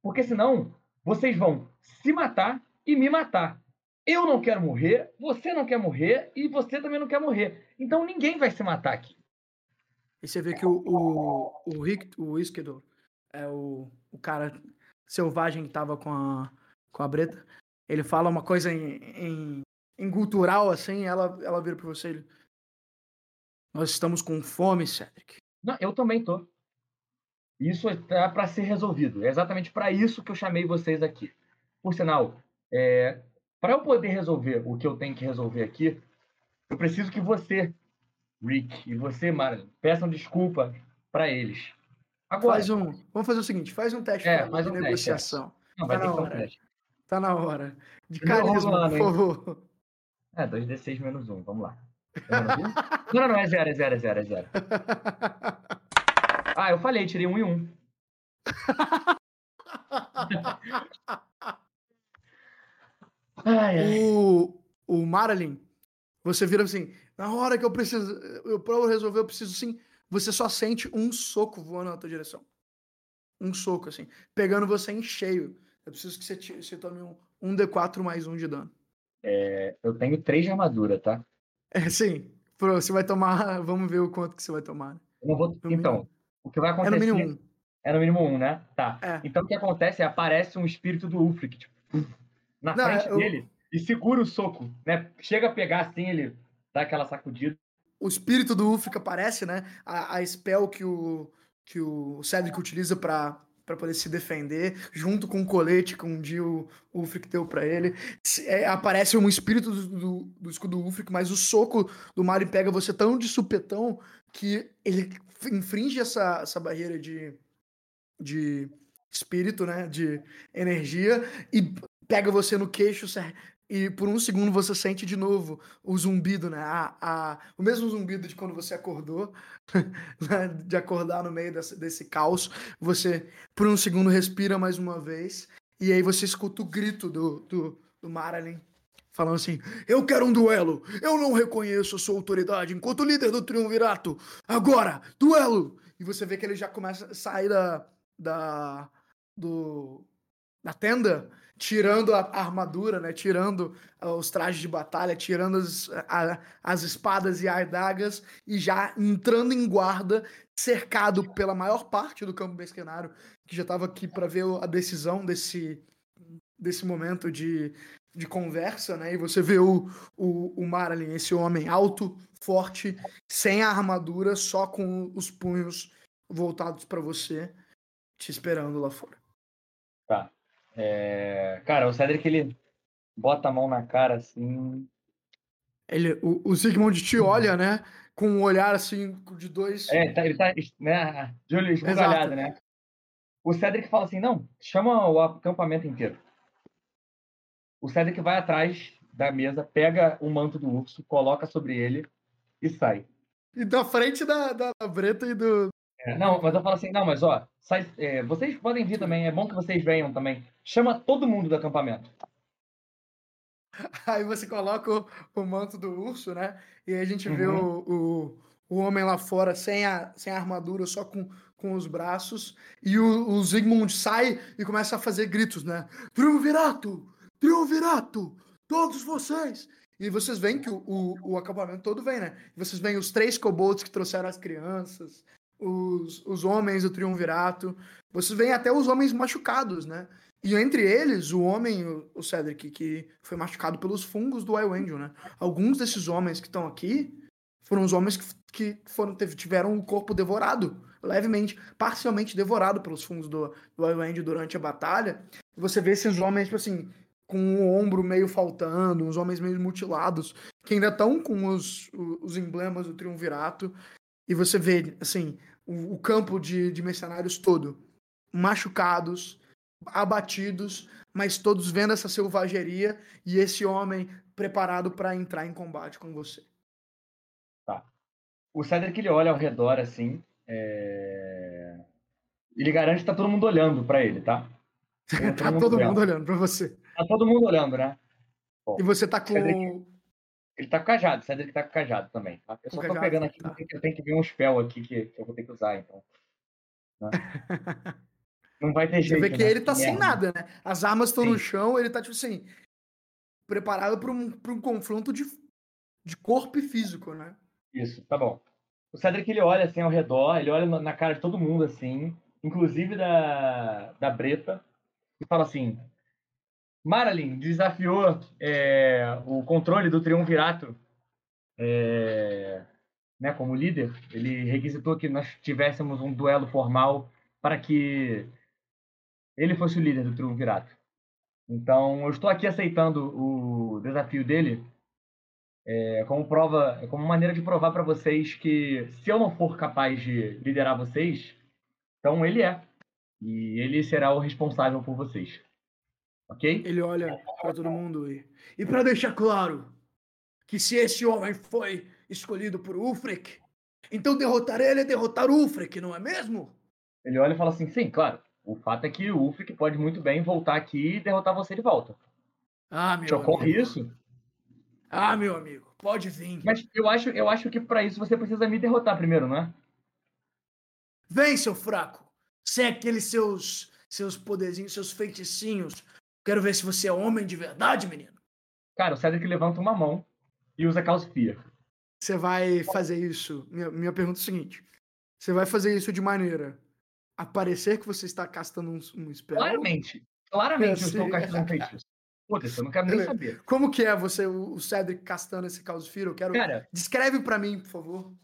Porque senão, vocês vão se matar e me matar. Eu não quero morrer, você não quer morrer e você também não quer morrer. Então ninguém vai se matar aqui. E você vê que o, o, o Rick, o Iskedor, é o, o cara selvagem que tava com a, com a Breta. Ele fala uma coisa em, em, em cultural, assim, ela, ela vira pra você. Ele, Nós estamos com fome, Cedric. Não, eu também tô. Isso está para ser resolvido. É exatamente para isso que eu chamei vocês aqui. Por sinal, é, para eu poder resolver o que eu tenho que resolver aqui, eu preciso que você, Rick, e você, Mara, peçam desculpa para eles. Agora, faz um, vamos fazer o seguinte, faz um teste é, faz de um negociação. Teste, é. Não, vai tá ter que um teste. Tá na hora. De carisma, rolando, por favor. É, 2d6 menos 1, vamos lá. (laughs) Não, não, não, é 0, é 0, é 0, é 0. (laughs) Ah, eu falei, tirei 1 um e 1. Um. ai, ai. O, o Marilyn, você vira assim, na hora que eu preciso, eu pra resolver, eu preciso sim. Você só sente um soco voando na tua direção. Um soco, assim, pegando você em cheio. Eu preciso que você, você tome um, um D4 mais um de dano. É, eu tenho 3 de armadura, tá? É, sim. Você vai tomar. (laughs) Vamos ver o quanto que você vai tomar. Vou. Então, mínimo. o que vai acontecer. É no mínimo um. É no mínimo um, né? Tá. É. Então o que acontece é aparece um espírito do Ulfric, tipo, (laughs) na não, frente eu... dele e segura o soco, né? Chega a pegar assim, ele dá aquela sacudida. O espírito do Ulfric aparece, né? A, a spell que o, que o Cedric utiliza para para poder se defender, junto com o colete que um dia o Ulfric deu para ele. É, aparece um espírito do, do, do escudo Ulfric, mas o soco do Mario pega você tão de supetão que ele infringe essa, essa barreira de, de espírito, né? De energia, e pega você no queixo, e por um segundo você sente de novo o zumbido, né? A, a, o mesmo zumbido de quando você acordou, (laughs) né? de acordar no meio desse, desse caos. Você, por um segundo, respira mais uma vez, e aí você escuta o grito do, do, do Maralin falando assim: Eu quero um duelo! Eu não reconheço a sua autoridade enquanto líder do Triunvirato! Agora, duelo! E você vê que ele já começa a sair da, da, do, da tenda tirando a, armadura, né? Tirando uh, os trajes de batalha, tirando as, a, as espadas e adagas e já entrando em guarda, cercado pela maior parte do campo mercenário, que já estava aqui para ver a decisão desse, desse momento de, de conversa, né? E você vê o, o, o Marlin, esse homem alto, forte, sem a armadura, só com os punhos voltados para você, te esperando lá fora. Tá. É... Cara, o Cedric, ele bota a mão na cara, assim... Ele, o, o Sigmund te olha, né? Com um olhar, assim, de dois... É, tá, ele tá né, de olho esbugalhado, né? O Cedric fala assim, não, chama o acampamento inteiro. O Cedric vai atrás da mesa, pega o manto do urso, coloca sobre ele e sai. E da frente da, da Breta e do, é, não, mas eu falo assim, não, mas ó, sai, é, vocês podem vir também, é bom que vocês venham também. Chama todo mundo do acampamento. (laughs) Aí você coloca o, o manto do urso, né? E aí a gente uhum. vê o, o, o, homem lá fora sem a, sem a armadura, só com, com os braços. E o, o Zygmunt sai e começa a fazer gritos, né? Triunvirato! Triunvirato! Todos vocês! E vocês veem que o, o, o, acampamento todo vem, né? E vocês veem os três kobolds que trouxeram as crianças, os, os homens do triunvirato. Vocês veem até os homens machucados, né? E entre eles, o homem, o Cedric, que foi machucado pelos fungos do Angel, né? Alguns desses homens que estão aqui foram os homens que, que foram, tiveram o corpo devorado, levemente, parcialmente devorado pelos fungos do, do durante a batalha. Você vê esses homens, tipo assim, com o ombro meio faltando, uns homens meio mutilados, que ainda estão com os, os emblemas do triunvirato. E você vê, assim, o, o campo de, de mercenários todo machucados, abatidos, mas todos vendo essa selvageria e esse homem preparado para entrar em combate com você. Tá. O Cedric ele olha ao redor assim, é... ele garante que tá todo mundo olhando para ele, tá? (laughs) tá todo mundo olhando para você. Tá todo mundo olhando, né? Bom, e você tá com Cedric... Ele tá com cajado, Cedric tá com cajado também. Tá? Eu só tô pegando aqui tá. porque eu tenho que ver um spell aqui que, que eu vou ter que usar, então. Né? (laughs) Não vai ter jeito. Você vê que né? ele tá sem nada, né? As armas estão no chão, ele tá, tipo assim, preparado para um, pra um confronto de, de corpo e físico, né? Isso, tá bom. O Cedric ele olha assim ao redor, ele olha na cara de todo mundo assim, inclusive da, da Breta, e fala assim: Maralin desafiou é, o controle do Triunvirato é, né, como líder. Ele requisitou que nós tivéssemos um duelo formal para que ele fosse o líder do Triunvirato. Então, eu estou aqui aceitando o desafio dele é, como prova, como maneira de provar para vocês que se eu não for capaz de liderar vocês, então ele é. E ele será o responsável por vocês. Ok? Ele olha para todo mundo e. E para deixar claro que se esse homem foi escolhido por Ulfric, então derrotar ele é derrotar Ulfric, não é mesmo? Ele olha e fala assim: sim, claro. O fato é que o Ulfric pode muito bem voltar aqui e derrotar você de volta. Ah, meu ocorre amigo. isso? Ah, meu amigo, pode vir. Mas eu acho, eu acho que para isso você precisa me derrotar primeiro, não é? Vem, seu fraco. Sem aqueles seus seus poderzinhos, seus feiticinhos. Quero ver se você é homem de verdade, menino. Cara, o Cedric levanta uma mão e usa Calcifia. Você vai fazer isso. Minha, minha pergunta é a seguinte: você vai fazer isso de maneira a parecer que você está castando um, um spell? Claramente. Claramente eu, Eu estou castando um feitiço. Foda-se, eu não quero nem saber. Como que é você, o Cedric, castando esse Caos Fear? Eu quero. Cara, Descreve pra mim, por favor.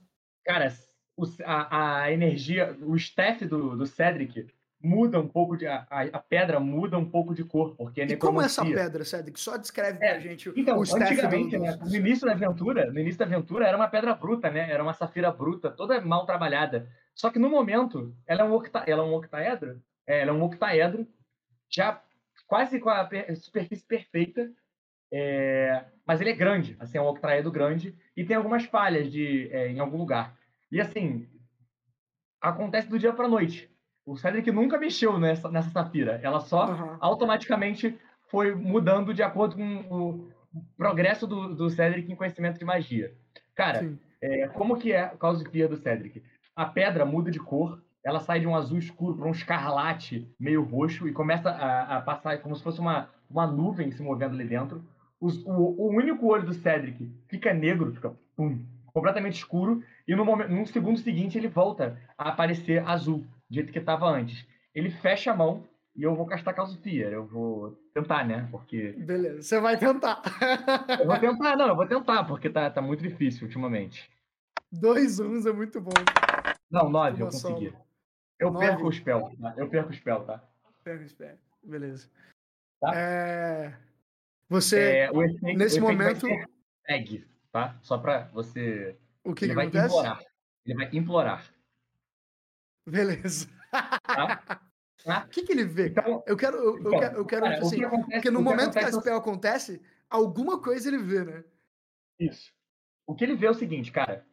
cara, o- a, a energia, o staff do, do Cedric muda um pouco de. A, a pedra muda um pouco de cor, porque é E como é essa necromancia. pedra, Cedric? Só descreve É, pra gente Então, o antigamente, né, no início da aventura, no início da aventura era uma pedra bruta, né? Era uma safira bruta, toda mal trabalhada. Só que no momento, ela é um, octa, ela é um octaedro, é, ela é um octaedro, já quase com a per- superfície perfeita, é, mas ele é grande, assim, é um octaedro grande, e tem algumas falhas de, é, em algum lugar. E assim, acontece do dia para noite. O Cedric nunca mexeu nessa, nessa safira, ela só Aham. automaticamente foi mudando de acordo com o progresso do, do Cedric em conhecimento de magia. Cara, é, como que é o Cause Fear do Cedric? A pedra muda de cor, ela sai de um azul escuro para um escarlate meio roxo e começa a, a passar como se fosse uma, uma nuvem se movendo ali dentro. Os- o, o único olho do Cedric fica negro, fica pum, completamente escuro, e no, momento, no segundo seguinte ele volta a aparecer azul, do jeito que estava antes. Ele fecha a mão e eu vou castar Fear. Eu vou tentar, né? Porque. Beleza, você vai tentar. (laughs) Eu vou (laughs) tentar, não, eu vou tentar, porque tá, tá muito difícil ultimamente. Dois uns é muito bom. Não, nove, eu consegui. Eu Nove? perco o spell, tá? Eu perco o spell, tá? Pega, espera. Beleza. Tá. É, Você. É, o efeito, nesse o momento- tag, tá? Só pra você. O que, ele que vai acontece? implorar. Ele vai implorar. Beleza. Tá? (laughs) Tá? O que, que ele vê? Então, Eu quero. Eu, eu então, quero, eu quero cara, tipo assim, que acontece, porque no que momento que a acontece é spell acontece, alguma coisa ele vê, né? Isso. O que ele vê é o seguinte, cara.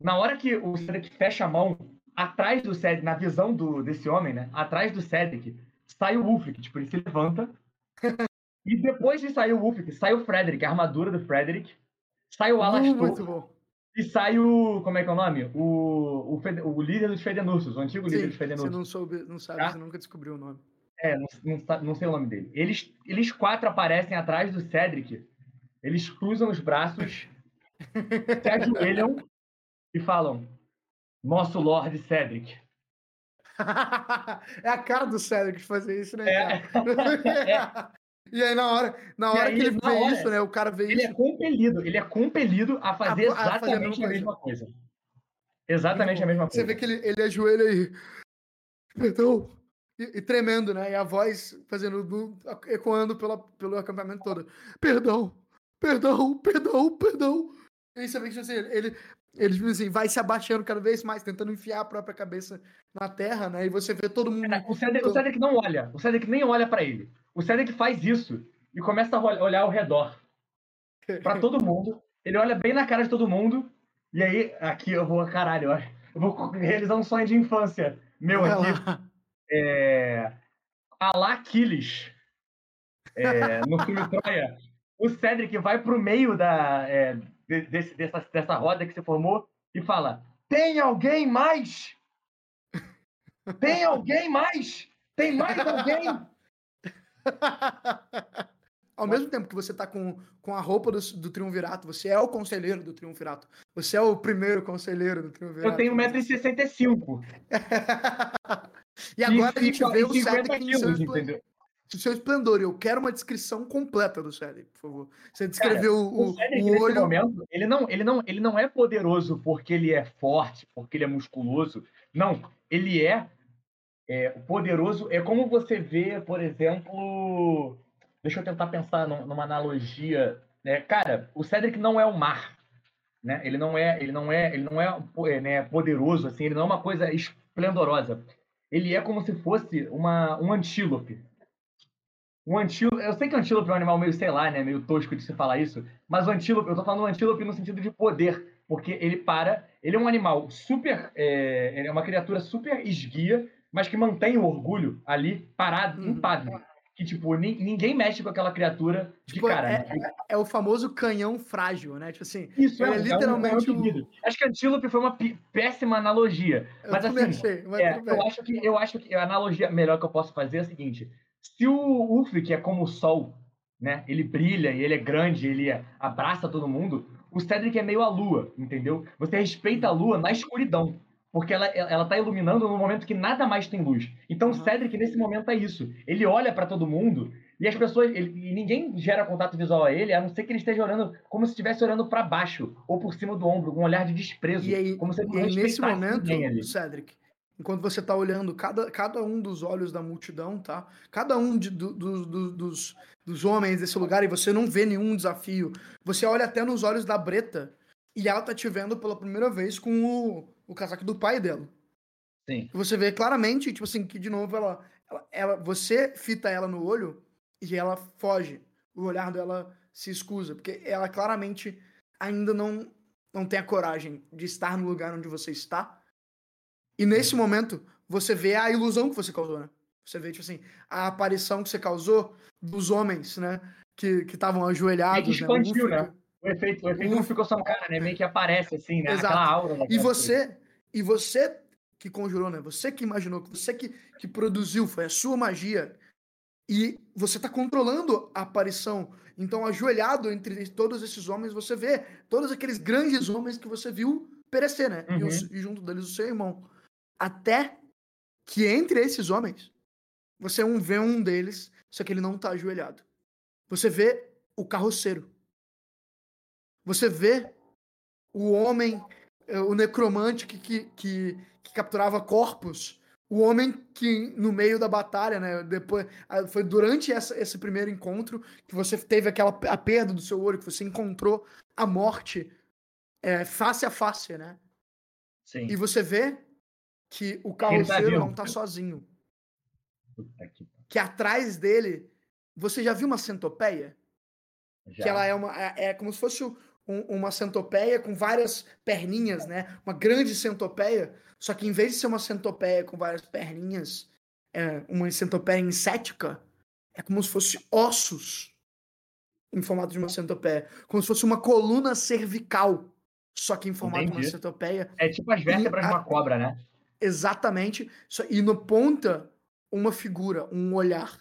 Na hora que o Cedric fecha a mão, atrás do Cedric, na visão do, desse homem, né? Atrás do Cedric, sai o Ulfric. Tipo, ele se levanta. (laughs) e depois de sair o Ulfric, sai o Frederick, a armadura do Frederick. Sai o Uh, Alastor. muito bom. E sai o. Como é que é o nome? O, o, Fede- o líder dos Fedenursos, o antigo líder Sim, dos você Fedenursos. não soube, não sabe, Tá? você nunca descobriu o nome. É, não, não, não sei o nome dele. Eles, eles quatro aparecem atrás do Cedric. Eles cruzam os braços, se ajoelham e falam: Nosso Lord Cedric. (laughs) é a cara do Cedric fazer isso, né, É. cara? (laughs) E aí, na hora, na hora aí, que ele vê hora, isso, né? O cara vê Ele é isso. compelido, ele é compelido a fazer A- a fazer exatamente mesma a mesma coisa. Exatamente a mesma Você coisa. vê que ele, ele ajoelha e. Perdão. E, e tremendo, né? E a voz fazendo. do- ecoando pela, pelo acampamento todo. Perdão, perdão, perdão, perdão. E aí você vê que tipo assim, ele, ele tipo assim, vai se abaixando cada vez mais, tentando enfiar a própria cabeça na terra, né? E você vê todo mundo. O Cedric, o Cedric não olha. O Cedric nem olha pra ele. O Cedric faz isso e começa a ol- olhar ao redor. Pra todo mundo. Ele olha bem na cara de todo mundo. E aí, aqui eu vou, caralho, eu vou realizar um sonho de infância meu aqui. lá. É, Alá Aquiles, é, no filme Troia. O Cedric vai pro meio da, é, de- desse- dessa, dessa roda que se formou e fala: Tem alguém mais? Tem alguém mais? Tem mais alguém? (laughs) Ao mesmo tempo que você tá com, com a roupa do, do Triunvirato, você é o conselheiro do Triunvirato. Você é o primeiro conselheiro do Triunvirato. Eu tenho 1,65m. (laughs) E agora a gente vê o 50 Cedric em seu, quilos, esplen- entendeu? em seu esplendor. E eu quero uma descrição completa do Cedric, por favor. Você descreveu O, o, Cedric, o nesse olho. momento, ele não, ele, não, ele não é poderoso porque ele é forte, porque ele é musculoso. Não, ele é, é poderoso. É como você vê, por exemplo, Deixa eu tentar pensar numa analogia. Né? Cara, o Cedric não é o mar. Né? Ele não é, ele não é, ele não é né, poderoso assim. Ele não é uma coisa esplendorosa. Ele é como se fosse uma, um antílope. Um antílope, eu sei que antílope é um animal meio, sei lá, né, meio tosco de se falar isso, mas o antílope, eu tô falando do antílope no sentido de poder, porque ele para, ele é um animal super, é, é uma criatura super esguia, mas que mantém o orgulho ali parado, uhum. impávido que, tipo, ninguém mexe com aquela criatura de tipo, cara. É, né? é, o famoso canhão frágil, né? Tipo assim, Isso, é, é literalmente. É um, um... Acho que Antílope foi uma péssima analogia. Eu mas assim, achei, mas é, eu, acho que, eu acho que a analogia melhor que eu posso fazer é a seguinte: se o que é como o sol, né? Ele brilha e ele é grande, ele abraça todo mundo. O Cedric é meio a lua, entendeu? Você respeita a lua na escuridão porque ela, ela tá iluminando no momento que nada mais tem luz. Então o Cedric, nesse momento, é isso. Ele olha para todo mundo e as pessoas. Ele, e ninguém gera contato visual a ele, a não ser que ele esteja olhando como se estivesse olhando para baixo ou por cima do ombro, com um olhar de desprezo. E aí, como se e aí nesse momento, Cedric, enquanto você está olhando cada, cada um dos olhos da multidão, tá? Cada um de, do, do, do, dos, dos homens desse lugar, e você não vê nenhum desafio. Você olha até nos olhos da Breta e ela tá te vendo pela primeira vez com o, o casaco do pai dela. Sim. Você vê claramente, tipo assim, que de novo ela, ela, ela, Você fita ela no olho e ela foge. O olhar dela se escusa. Porque ela claramente ainda não, não tem a coragem de estar no lugar onde você está. E nesse momento, você vê a ilusão que você causou, né? Você vê, tipo assim, a aparição que você causou dos homens, né? Que estavam ajoelhados. É que expandiu, né? né? O efeito, o efeito não ficou só no cara, né? Meio que aparece assim, né? Exato. Aquela aura. Né? E você, e você que conjurou, né? Você que imaginou, você que, que produziu, foi a sua magia. E você está controlando a aparição. Então, ajoelhado entre todos esses homens, você vê todos aqueles grandes homens que você viu perecer, né? Uhum. E, os, e junto deles o seu irmão. Até que entre esses homens, você um, vê um deles, só que ele não está ajoelhado. Você vê o carroceiro. Você vê o homem, o necromante que, que, que, que capturava corpos, o homem que no meio da batalha, né, depois foi durante essa, esse primeiro encontro que você teve aquela a perda do seu olho, que você encontrou a morte é, face a face, né? Sim. E você vê que o tá carroceiro tá não tá sozinho. Que... atrás dele, você já viu uma centopeia? Já. Que ela é uma é, é como se fosse um, uma centopeia com várias perninhas, né? Uma grande centopeia, só que em vez de ser uma centopeia com várias perninhas, é uma centopeia insética, é como se fosse ossos em formato de uma centopeia, como se fosse uma coluna cervical, só que em formato Entendi. de uma centopeia. É tipo as vértebras de uma cobra, né? Exatamente. E no ponta, uma figura, um olhar,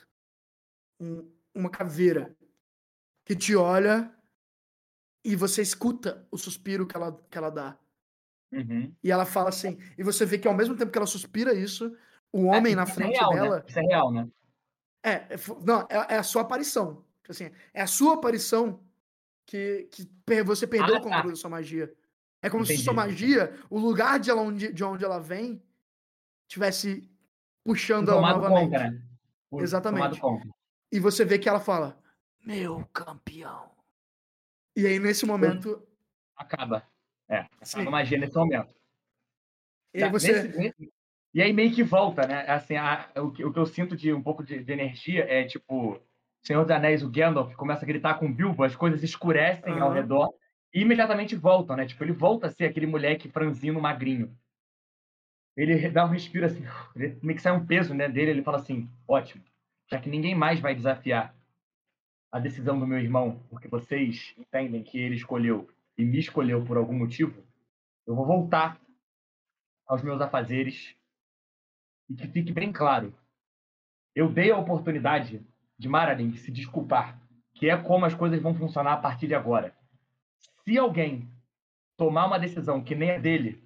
um, uma caveira que te olha e você escuta o suspiro que ela, que ela dá. Uhum. E ela fala assim, e você vê que ao mesmo tempo que ela suspira isso, o é, homem é, na frente é real, dela. Né? Isso é real, né? É, é não, é, é, a sua aparição. Tipo assim, é a sua aparição que, que você perdeu ah, o controle tá. da sua magia. É como Entendi. se sua magia, o lugar de, ela onde, de onde ela vem, tivesse puxando ela novamente. Conta, né? Exatamente. E você vê que ela fala: Meu campeão. E aí, nesse momento. Acaba. É, acaba a magia nesse momento. E aí, tá, você... Nesse, e aí meio que volta, né? Assim, a, o, que, o que eu sinto de um pouco de, de, energia é tipo. Senhor dos Anéis, o Gandalf começa a gritar com o Bilbo, as coisas escurecem uhum. ao redor e imediatamente voltam, né? Tipo, ele volta a ser aquele moleque franzino, magrinho. Ele dá um respiro assim, (laughs) meio que sai um peso né, dele, ele fala assim, ótimo, já que ninguém mais vai desafiar a decisão do meu irmão, porque vocês entendem que ele escolheu e me escolheu por algum motivo, eu vou voltar aos meus afazeres e que fique bem claro. Eu dei a oportunidade de Maradin se desculpar, que é como as coisas vão funcionar a partir de agora. Se alguém tomar uma decisão que nem é dele,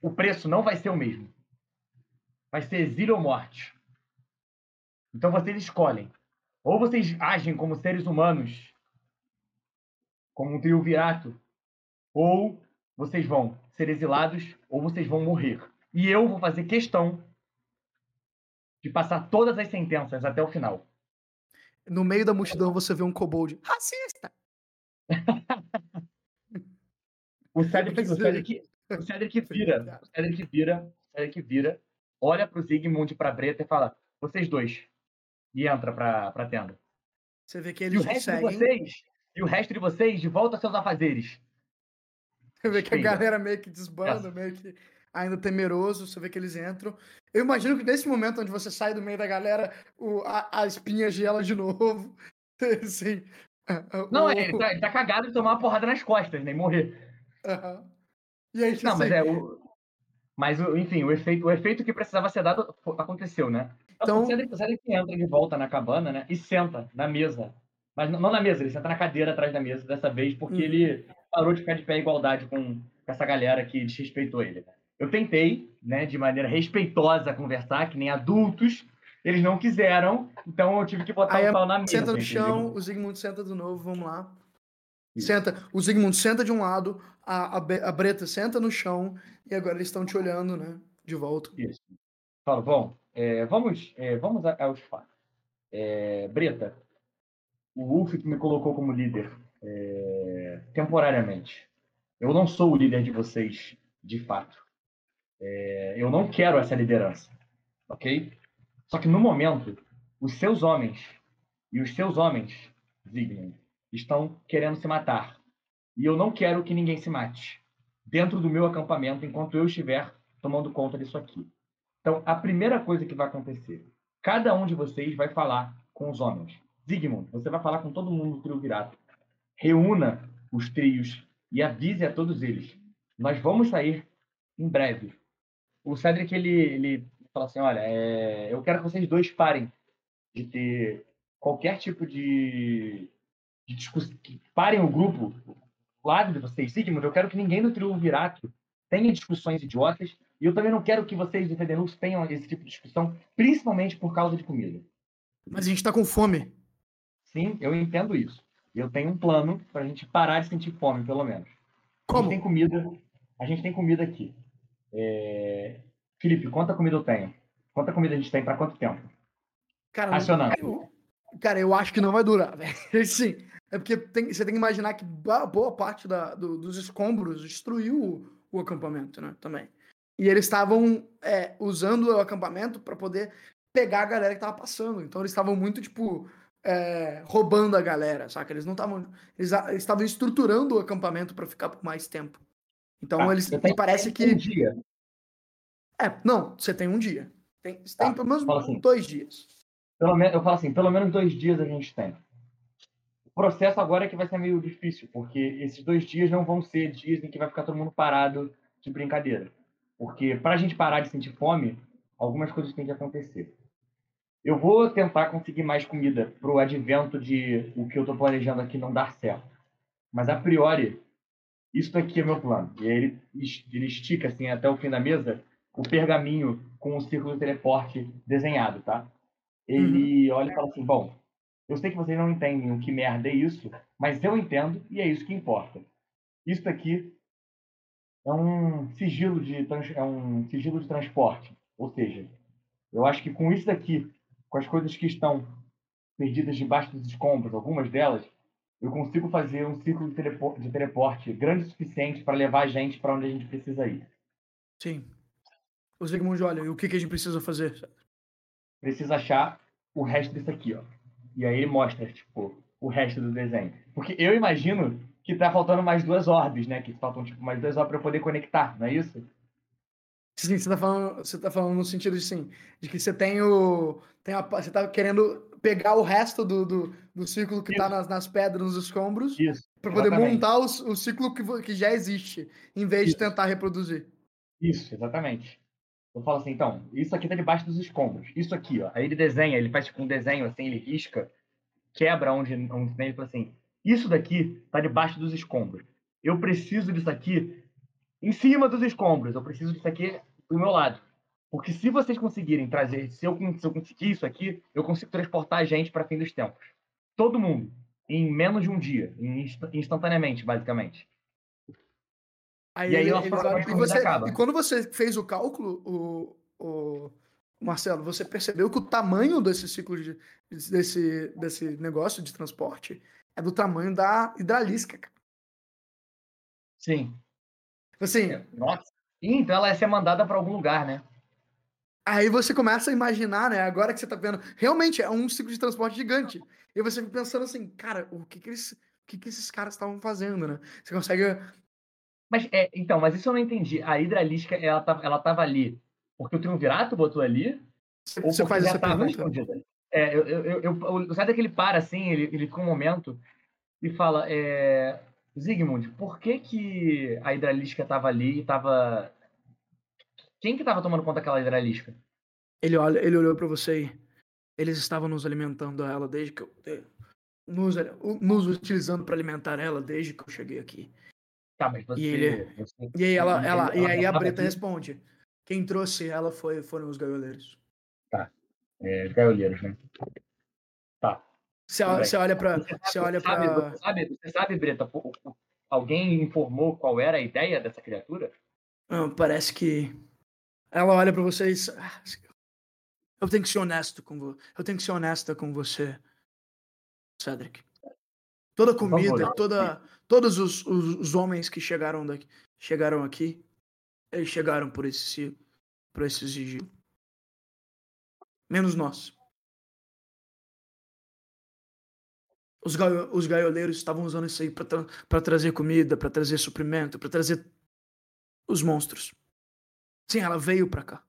o preço não vai ser o mesmo. Vai ser exílio ou morte. Então vocês escolhem. Ou vocês agem como seres humanos, como um triunvirato, ou vocês vão ser exilados, ou vocês vão morrer. E eu vou fazer questão de passar todas as sentenças até o final. No meio da multidão você vê um kobold racista. (laughs) o Cedric, o Cedric, o Cedric (laughs) vira, o Cedric vira, o Cedric vira, olha pro Zigmund e pra Breta e fala: vocês dois. E entra pra, pra tenda. Você vê que eles e o resto de vocês, e o resto de vocês, de volta aos seus afazeres. Você vê que a galera meio que desbanda, meio que ainda temeroso, você vê que eles entram. Eu imagino que nesse momento onde você sai do meio da galera, o, a, a espinha gela de novo. (laughs) Assim, não, o... é, ele, tá, ele tá cagado de tomar uma porrada nas costas, nem né, morrer. Uhum. E aí, Não, mas é o. Mas, enfim, o efeito, o efeito que precisava ser dado aconteceu, né? Então, então o Cedric entra de volta na cabana, né? E senta na mesa. Mas não na mesa, ele senta na cadeira atrás da mesa dessa vez, porque uhum. ele parou de ficar de pé em igualdade com essa galera que desrespeitou ele. Né? Eu tentei, né, de maneira respeitosa, conversar, que nem adultos. Eles não quiseram, então eu tive que botar Aí, o pau na mesa. Senta no chão, o Zigmund senta de novo, vamos lá. Senta, o Zigmund senta de um lado, a, a, a Breta senta no chão, e agora eles estão te olhando, né? De volta. Isso. Falo, bom, é, vamos, é, vamos aos fatos. É, Breta, o Wolf que me colocou como líder é, temporariamente. Eu não sou o líder de vocês, de fato. É, eu não quero essa liderança, ok? Só que no momento, os seus homens e os seus homens, Zygmunt, estão querendo se matar. E eu não quero que ninguém se mate dentro do meu acampamento enquanto eu estiver tomando conta disso aqui. Então, a primeira coisa que vai acontecer, cada um de vocês vai falar com os homens. Zygmunt, você vai falar com todo mundo do trio virado. Reúna os trios e avise a todos eles. Nós vamos sair em breve o Cedric, ele, ele fala assim, olha, é, eu quero que vocês dois parem de ter qualquer tipo de, de discussão, parem o grupo, o lado de vocês, Sigmund, eu quero que ninguém do trio Virato tenha discussões idiotas, e eu também não quero que vocês de Fedenux tenham esse tipo de discussão, principalmente por causa de comida. Mas a gente tá com fome. Sim, eu entendo isso. Eu tenho um plano pra gente parar de sentir fome, pelo menos. Como? A gente tem comida, a gente tem comida aqui. É... Felipe, quanta comida eu tenho? Quanta comida a gente tem para quanto tempo? Cara, Acionando. Eu, cara, eu acho que não vai durar, (laughs) velho. Sim. É porque tem, você tem que imaginar que boa parte da, do, dos escombros destruiu o, o, acampamento, né? Também. E eles estavam é, usando o acampamento para poder pegar a galera que tava passando. Então eles estavam muito, tipo, é, roubando a galera, saca? Eles não estavam. Eles estavam estruturando o acampamento para ficar por mais tempo. Então, ah, eles parece que. Um dia. É, não, você tem um dia. Tem, você tá, tem pelo menos assim, dois dias. Pelo menos, eu falo assim, pelo menos dois dias a gente tem. O processo agora é que vai ser meio difícil, porque esses dois dias não vão ser dias em que vai ficar todo mundo parado de brincadeira. Porque para a gente parar de sentir fome, algumas coisas têm que acontecer. Eu vou tentar conseguir mais comida para o advento de o que eu estou planejando aqui não dar certo. Mas a priori, isso aqui é meu plano. E aí ele, ele estica assim até o fim da mesa o pergaminho com o círculo de teleporte desenhado, tá? Ele uhum. olha e fala assim: Bom, eu sei que vocês não entendem o que merda é isso, mas eu entendo e é isso que importa. Isso aqui é um sigilo de, é um sigilo de transporte. Ou seja, eu acho que com isso daqui, com as coisas que estão perdidas debaixo dos escombros, algumas delas, eu consigo fazer um círculo de teleporte, de teleporte grande o suficiente para levar a gente para onde a gente precisa ir. Sim. O Zygmunt olha, e o que, que a gente precisa fazer? Precisa achar o resto disso aqui, ó. E aí ele mostra, tipo, o resto do desenho. Porque eu imagino que tá faltando mais duas orbes, né? Que faltam, tipo, mais duas orbes para poder conectar, não é isso? Sim, você tá falando, você tá falando no sentido de, sim, de que você tem o. Tem a, você tá querendo pegar o resto do, do, do ciclo que está nas, nas pedras, nos escombros, para poder montar o, o ciclo que, que já existe, em vez isso. de tentar reproduzir. Isso, exatamente. Eu falo assim, então, isso aqui está debaixo dos escombros. Isso aqui, ó. Aí ele desenha, ele faz tipo um desenho assim, ele risca, quebra onde, onde tem, ele fala assim, isso daqui está debaixo dos escombros. Eu preciso disso aqui em cima dos escombros. Eu preciso disso aqui do meu lado. Porque se vocês conseguirem trazer, se eu, se eu conseguir isso aqui, eu consigo transportar a gente para fim dos tempos. Todo mundo, em menos de um dia, instantaneamente, basicamente. Aí, e aí ele, e, você, e, quando você fez o cálculo, o, o, Marcelo, você percebeu que o tamanho desse ciclo de, desse, desse negócio de transporte é do tamanho da hidralisca, cara. Sim. Assim, É, Nossa. Então ela ia ser mandada para algum lugar, né? Aí você começa a imaginar, né? Agora que você tá vendo, realmente é um ciclo de transporte gigante. E você fica pensando assim, cara, o que que, eles, o que, que esses caras estavam fazendo, né? Você consegue. Mas é, então, mas isso eu não entendi. A hidralisca, ela tava, ela tava ali porque o Triunvirato botou ali? Você, ou você faz essa pergunta? escondida? É, eu, eu, eu, o Zé que ele para assim, ele, ele fica um momento e fala, é, Zygmunt, por que que a hidralisca tava ali e tava... Quem que tava tomando conta daquela hidralisca? Ele, olha, ele olhou pra você e eles estavam nos alimentando ela desde que eu. Nos, nos utilizando pra alimentar ela desde que eu cheguei aqui. Tá, mas você... E ele- você- E aí, ela, ele- ela, e ela aí a Breta aqui? responde: Quem trouxe ela foi, foram os gaioleiros. É, os gaioleiros, né? Tá. Você, olha pra. Você olha sabe, pra. você sabe, você sabe, Breta, alguém informou qual era a ideia dessa criatura? Ah, parece que. Ela olha pra vocês. "Ah, Eu tenho que ser honesto com você. Eu tenho que ser honesta com você, Cedric. Toda comida, toda, todos os, os, os homens que chegaram daqui, chegaram aqui, eles chegaram por esse por esse sigilo. Menos nós. Os, gaio, os gaioleiros estavam usando isso aí pra trazer comida, pra trazer suprimento, pra trazer os monstros. Sim, ela veio pra cá.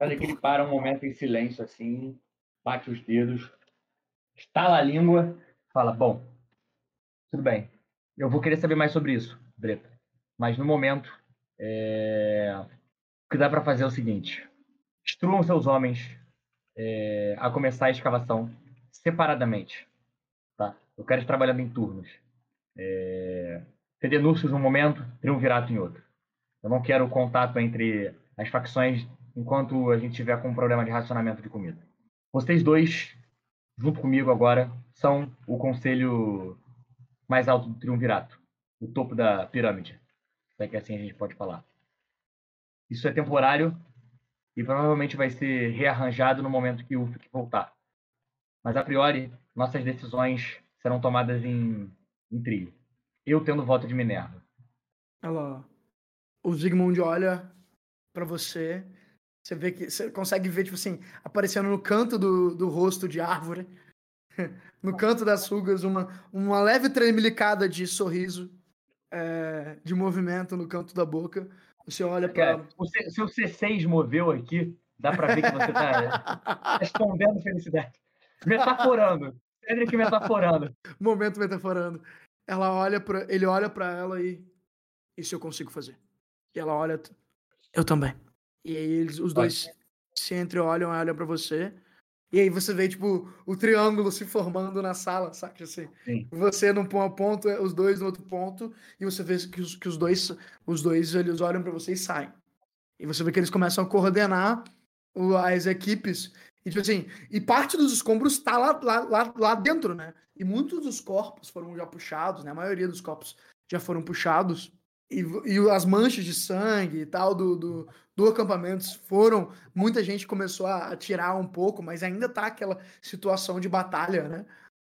Olha que ele para um momento em silêncio, assim, bate os dedos, estala a língua, fala: Bom, tudo bem, eu vou querer saber mais sobre isso, Breta. Mas no momento, é, o que dá para fazer é o seguinte: instruam seus homens é, a começar a escavação separadamente. Tá? Eu quero ir trabalhando em turnos. É, Fedenúrcios num momento, Triunvirato em outro. Eu não quero contato entre as facções enquanto a gente tiver com um problema de racionamento de comida. Vocês dois, junto comigo agora, são o conselho mais alto do Triunvirato, o topo da pirâmide, se é que assim a gente pode falar. Isso é temporário e provavelmente vai ser rearranjado no momento que o Ufik voltar. Mas a priori, nossas decisões serão tomadas em, em trio. Eu tendo voto de Minerva. Ela. O Zygmunt olha pra você. Você vê que. Você consegue ver, tipo assim, aparecendo no canto do, do rosto de árvore. (laughs) No canto das rugas, uma, uma leve tremelicada de sorriso. é, de movimento no canto da boca. Você olha pra. Cara, o C- seu C6 moveu aqui, dá pra ver que você tá (laughs) escondendo felicidade. Metaforando. Cedric metaforando. Momento metaforando. Ela olha para ele olha pra ela e isso eu consigo fazer. E ela olha, eu também. E aí eles, os dois se entreolham, olham pra você. E aí você vê tipo o triângulo se formando na sala, saca assim? Sim. Você num po- ponto, os dois no outro ponto, e você vê que os, que os dois os dois eles olham pra você e saem. E você vê que eles começam a coordenar o- as equipes e, tipo assim, e parte dos escombros tá lá, lá, lá, lá dentro, né? E muitos dos corpos foram já puxados, né? A maioria dos corpos já foram puxados. E, e as manchas de sangue e tal do, do, do acampamento foram. Muita gente começou a, tirar um pouco, mas ainda tá aquela situação de batalha, né?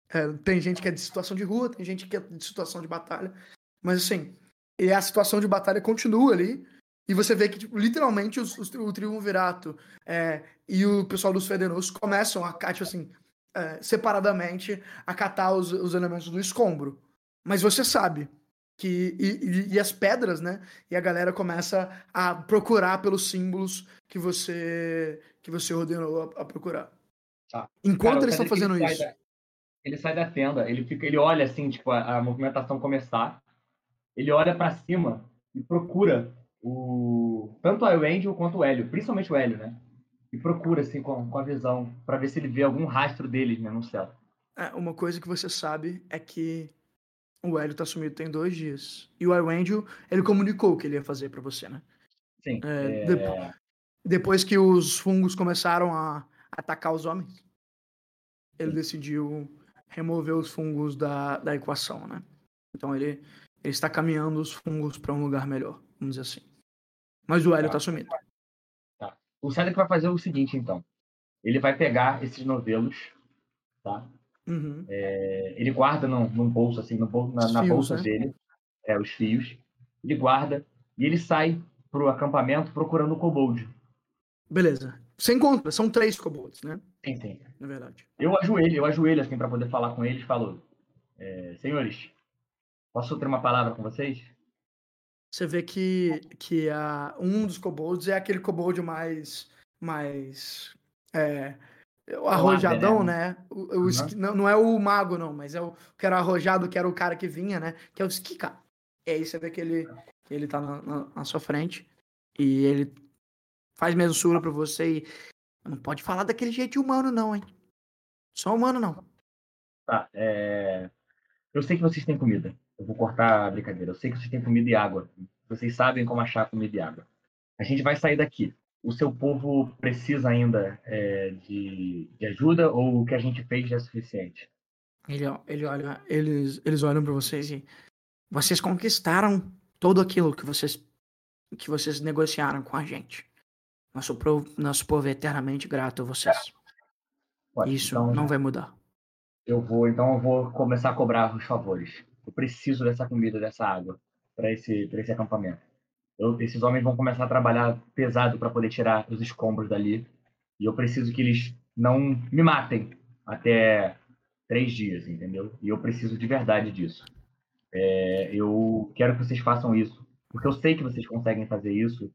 É, tem gente que é de situação de rua, tem gente que é de situação de batalha. Mas assim, e a situação de batalha continua ali. E você vê que, tipo, literalmente, os, os, o Triunvirato é, e o pessoal dos Fedenos começam a, tipo assim, é, separadamente, a catar os, os elementos do escombro. Mas você sabe que. E, e- as pedras, né? E a galera começa a procurar pelos símbolos que você que você ordenou a, a procurar. Tá. Enquanto Cara, eles estão fazendo ele isso. da- ele sai da tenda, ele, fica, ele olha assim, tipo, a, a movimentação começar. Ele olha pra cima e procura o tanto o Angel quanto o Hélio, principalmente o Hélio, né? E procura assim com, com a visão pra ver se ele vê algum rastro deles né, no céu. É, uma coisa que você sabe é que o Hélio tá sumido tem dois dias. E o Angel, ele comunicou o que ele ia fazer pra você, né? Sim. É, é, de- depois que os fungos começaram a atacar os homens, ele decidiu remover os fungos da, da equação, né? Então ele, ele está caminhando os fungos para um lugar melhor, vamos dizer assim. Mas o Hélio Tá. tá sumido. O Cedric vai fazer o seguinte, então. Ele vai pegar esses novelos, tá? Uhum. É, ele guarda num, num bolso, assim, no bolso, na, na Fios, bolsa né? dele, é, os fios. Ele guarda e ele sai pro acampamento procurando o kobold. Beleza. Você encontra, são três kobolds, né? Sim, sim. Na verdade. Eu ajoelho, eu ajoelho assim para poder falar com eles, falo, é, senhores, posso ter uma palavra com vocês? Você vê que, que a, um dos kobolds é aquele kobold mais. mais. É, o arrojadão, né? O, o Uhum. esqui- não, não é o mago, não, mas é o que era arrojado, que era o cara que vinha, né? Que é o Skika. E aí você vê que ele, que ele tá na, na- na sua frente. E ele faz mensura pra você e. Não pode falar daquele jeito humano, não, hein? Só humano, não. Tá, é... Eu sei que vocês têm comida. Eu vou cortar a brincadeira. Eu sei que vocês têm comida e água. Vocês sabem como achar comida e água. A gente vai sair daqui. O seu povo precisa ainda é, de, de ajuda ou o que a gente fez já é suficiente? Ele, ele olha, eles, eles olham pra vocês e vocês conquistaram tudo aquilo que vocês que vocês negociaram com a gente. Nosso, pro, nosso povo é eternamente grato a vocês. Ué, Isso então, não vai mudar. eu vou, então eu vou começar a cobrar os favores. Eu preciso dessa comida, dessa água para esse, pra esse acampamento. Eu- esses homens vão começar a trabalhar pesado para poder tirar os escombros dali. E eu preciso que eles não me matem até três dias, entendeu? E eu preciso de verdade disso. É, eu quero que vocês façam isso, porque eu sei que vocês conseguem fazer isso.